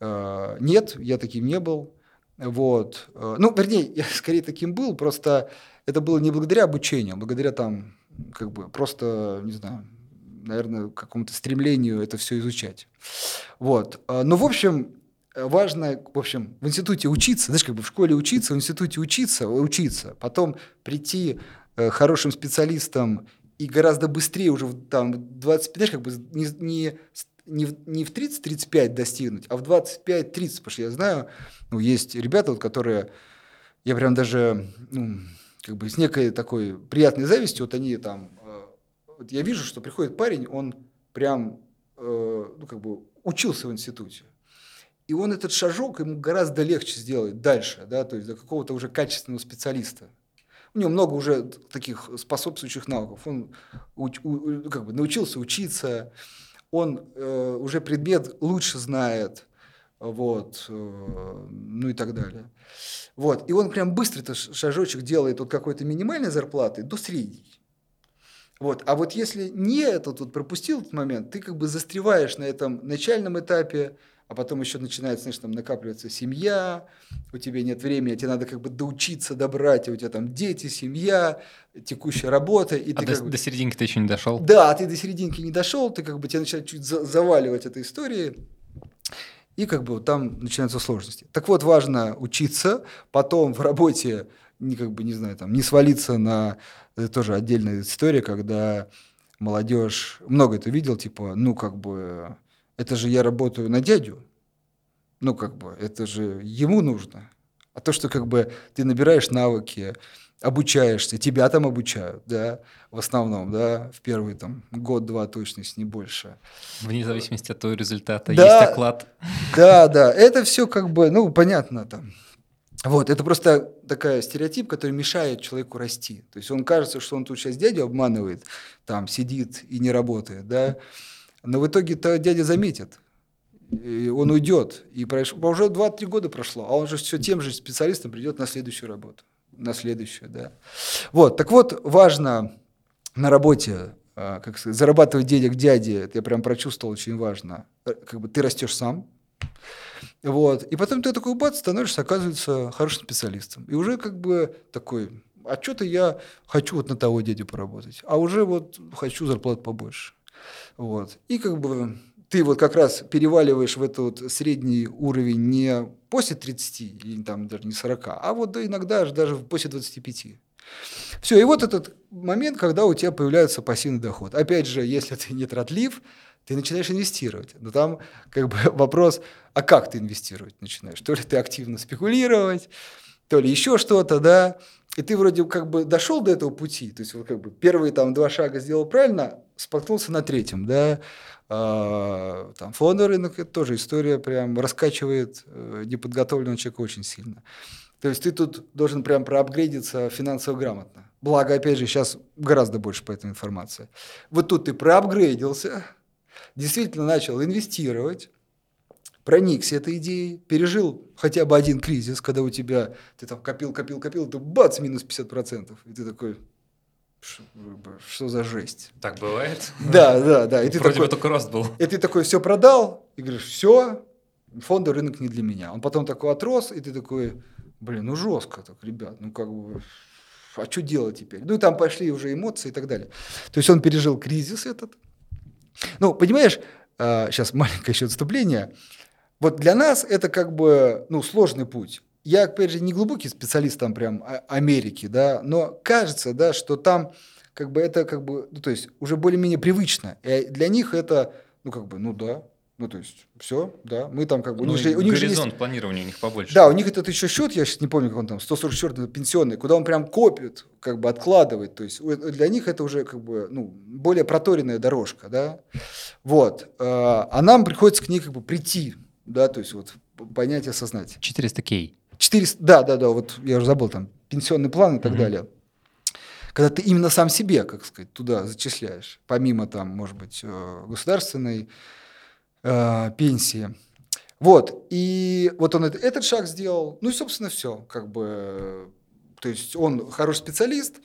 S1: Э, нет, я таким не был. Вот. Э, ну, вернее, <laughs> я скорее таким был, просто это было не благодаря обучению, а благодаря там, как бы, просто, не знаю, наверное, какому-то стремлению это все изучать. Вот. Э, но, в общем, важно, в общем, в институте учиться, знаешь, как бы в школе учиться, в институте учиться, учиться, потом прийти хорошим специалистом и гораздо быстрее уже там 25, знаешь, как бы не, не, не, не в 30-35 достигнуть, а в 25-30, потому что я знаю, ну, есть ребята, вот, которые, я прям даже, ну, как бы с некой такой приятной завистью, вот они там, э, вот я вижу, что приходит парень, он прям, э, ну, как бы учился в институте. И он этот шажок ему гораздо легче сделать дальше, да, то есть до какого-то уже качественного специалиста. У него много уже таких способствующих навыков. Он уч, у, как бы научился учиться, он э, уже предмет лучше знает, вот, э, ну и так далее. Вот, и он прям быстро этот шажочек делает от какой-то минимальной зарплаты до средней. Вот. А вот если не этот вот пропустил этот момент, ты как бы застреваешь на этом начальном этапе, а потом еще начинает, знаешь, там накапливаться семья, у тебя нет времени, тебе надо как бы доучиться, добрать, у тебя там дети, семья, текущая работа. И
S2: а
S1: ты
S2: до,
S1: как бы...
S2: до серединки ты еще не дошел?
S1: Да, ты до серединки не дошел, ты как бы тебя начинает чуть заваливать этой историей, и как бы там начинаются сложности. Так вот, важно учиться, потом в работе не как бы, не знаю, там, не свалиться на... Это тоже отдельная история, когда молодежь, много это видел, типа, ну, как бы, это же я работаю на дядю. Ну, как бы, это же ему нужно. А то, что как бы ты набираешь навыки, обучаешься, тебя там обучают, да, в основном, да, в первый там год-два точно, если не больше.
S2: Вне зависимости от того результата
S1: да,
S2: есть оклад.
S1: Да, да, это все как бы, ну, понятно там. Вот, это просто такая стереотип, который мешает человеку расти. То есть он кажется, что он тут сейчас дядю обманывает, там сидит и не работает, да, но в итоге-то дядя заметит, и он уйдет. И прош... уже 2-3 года прошло, а он же все тем же специалистом придет на следующую работу. На следующую, да. Вот, так вот, важно на работе, а, как сказать, зарабатывать денег дяде, это я прям прочувствовал, очень важно. Э, как бы ты растешь сам, вот, и потом ты такой бац, становишься, оказывается, хорошим специалистом. И уже как бы такой, а что-то я хочу вот на того дядю поработать, а уже вот хочу зарплату побольше. Вот. И как бы ты вот как раз переваливаешь в этот средний уровень не после 30 или там даже не 40, а вот иногда даже после 25. Все, и вот этот момент, когда у тебя появляется пассивный доход. Опять же, если ты не тротлив, ты начинаешь инвестировать. Но там как бы <laughs> вопрос, а как ты инвестировать начинаешь? То ли ты активно спекулировать, то ли еще что-то, да, и ты вроде как бы дошел до этого пути, то есть вот как бы первые там два шага сделал правильно, споткнулся на третьем, да, а, там фондовый рынок это тоже история прям раскачивает э, неподготовленного человека очень сильно. То есть ты тут должен прям проапгрейдиться финансово грамотно. Благо, опять же, сейчас гораздо больше по этой информации. Вот тут ты проапгрейдился, действительно начал инвестировать, проникся этой идеей, пережил хотя бы один кризис, когда у тебя, ты там копил, копил, копил, ты бац, минус 50%, и ты такой, что, за жесть?
S2: Так бывает?
S1: Да, да, да.
S2: И ты Вроде такой, бы только рост был.
S1: И ты такой все продал, и говоришь, все, фондовый рынок не для меня. Он потом такой отрос, и ты такой, блин, ну жестко так, ребят, ну как бы, а что делать теперь? Ну и там пошли уже эмоции и так далее. То есть он пережил кризис этот. Ну, понимаешь, сейчас а, маленькое еще отступление. Вот для нас это как бы ну, сложный путь. Я, опять же, не глубокий специалист там прям Америки, да, но кажется, да, что там как бы это как бы, ну, то есть уже более-менее привычно. И для них это, ну, как бы, ну да, ну, то есть, все, да, мы там как бы...
S2: Ну, у них же, у них горизонт есть... планирования у них побольше.
S1: Да, у них этот еще счет, я сейчас не помню, как он там, 144 пенсионный, куда он прям копит, как бы откладывает. То есть, для них это уже как бы, ну, более проторенная дорожка, да. Вот. Э, а нам приходится к ней как бы прийти, да, то есть вот понять и осознать.
S2: 400 кей.
S1: 400, да, да, да, вот я уже забыл, там, пенсионный план и так mm-hmm. далее. Когда ты именно сам себе, как сказать, туда зачисляешь, помимо там, может быть, э, государственной э, пенсии. Вот, и вот он этот, этот шаг сделал, ну и, собственно, все, как бы, то есть он хороший специалист,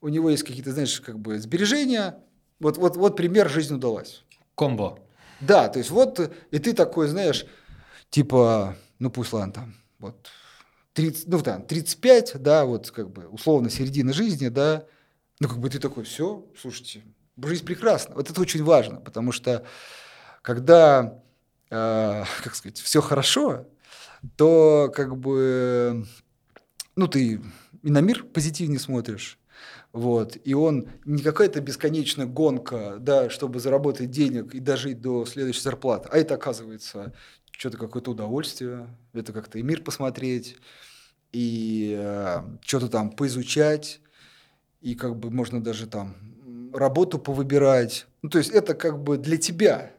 S1: у него есть какие-то, знаешь, как бы сбережения, вот, вот, вот пример «Жизнь удалась».
S2: Комбо.
S1: Да, то есть вот, и ты такой, знаешь, типа, ну пусть ладно, там, вот, 30, ну там, 35, да, вот как бы условно середина жизни, да, ну как бы ты такой, все, слушайте, жизнь прекрасна. Вот это очень важно, потому что когда, э, <laughs> как сказать, все хорошо, то как бы, ну ты и на мир позитивнее смотришь, вот, и он не какая-то бесконечная гонка, да, чтобы заработать денег и дожить до следующей зарплаты, а это оказывается что-то какое-то удовольствие, это как-то и мир посмотреть, и э, что-то там поизучать, и как бы можно даже там работу повыбирать. Ну, то есть это как бы для тебя,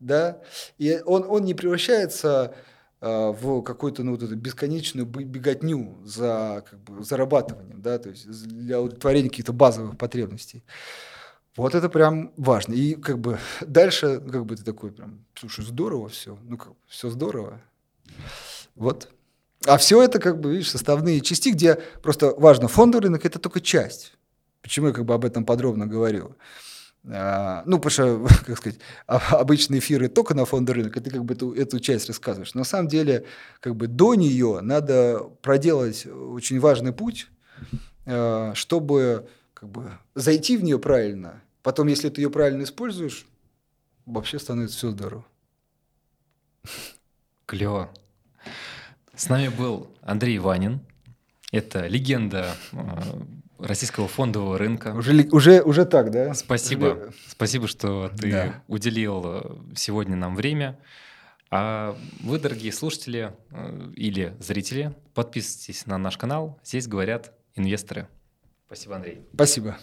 S1: да, и он, он не превращается э, в какую-то ну, вот эту бесконечную беготню за как бы, зарабатыванием, да, то есть для удовлетворения каких-то базовых потребностей. Вот это прям важно. И как бы дальше, как бы ты такой прям, слушай, здорово все, ну как, все здорово. Вот. А все это, как бы, видишь, составные части, где просто важно, фондовый рынок – это только часть. Почему я как бы об этом подробно говорю? А, ну, потому что, <laughs> как сказать, обычные эфиры только на фондовый рынок, и ты как бы эту, эту часть рассказываешь. Но на самом деле, как бы до нее надо проделать очень важный путь, а, чтобы как бы зайти в нее правильно, потом, если ты ее правильно используешь, вообще становится все здорово. <laughs>
S2: Клево. С нами был Андрей Ванин. Это легенда э, российского фондового рынка.
S1: Уже, уже, уже так, да?
S2: Спасибо. Уже... Спасибо, что ты да. уделил э, сегодня нам время. А вы, дорогие слушатели э, или зрители, подписывайтесь на наш канал. Здесь говорят инвесторы. Спасибо, Андрей.
S1: Спасибо.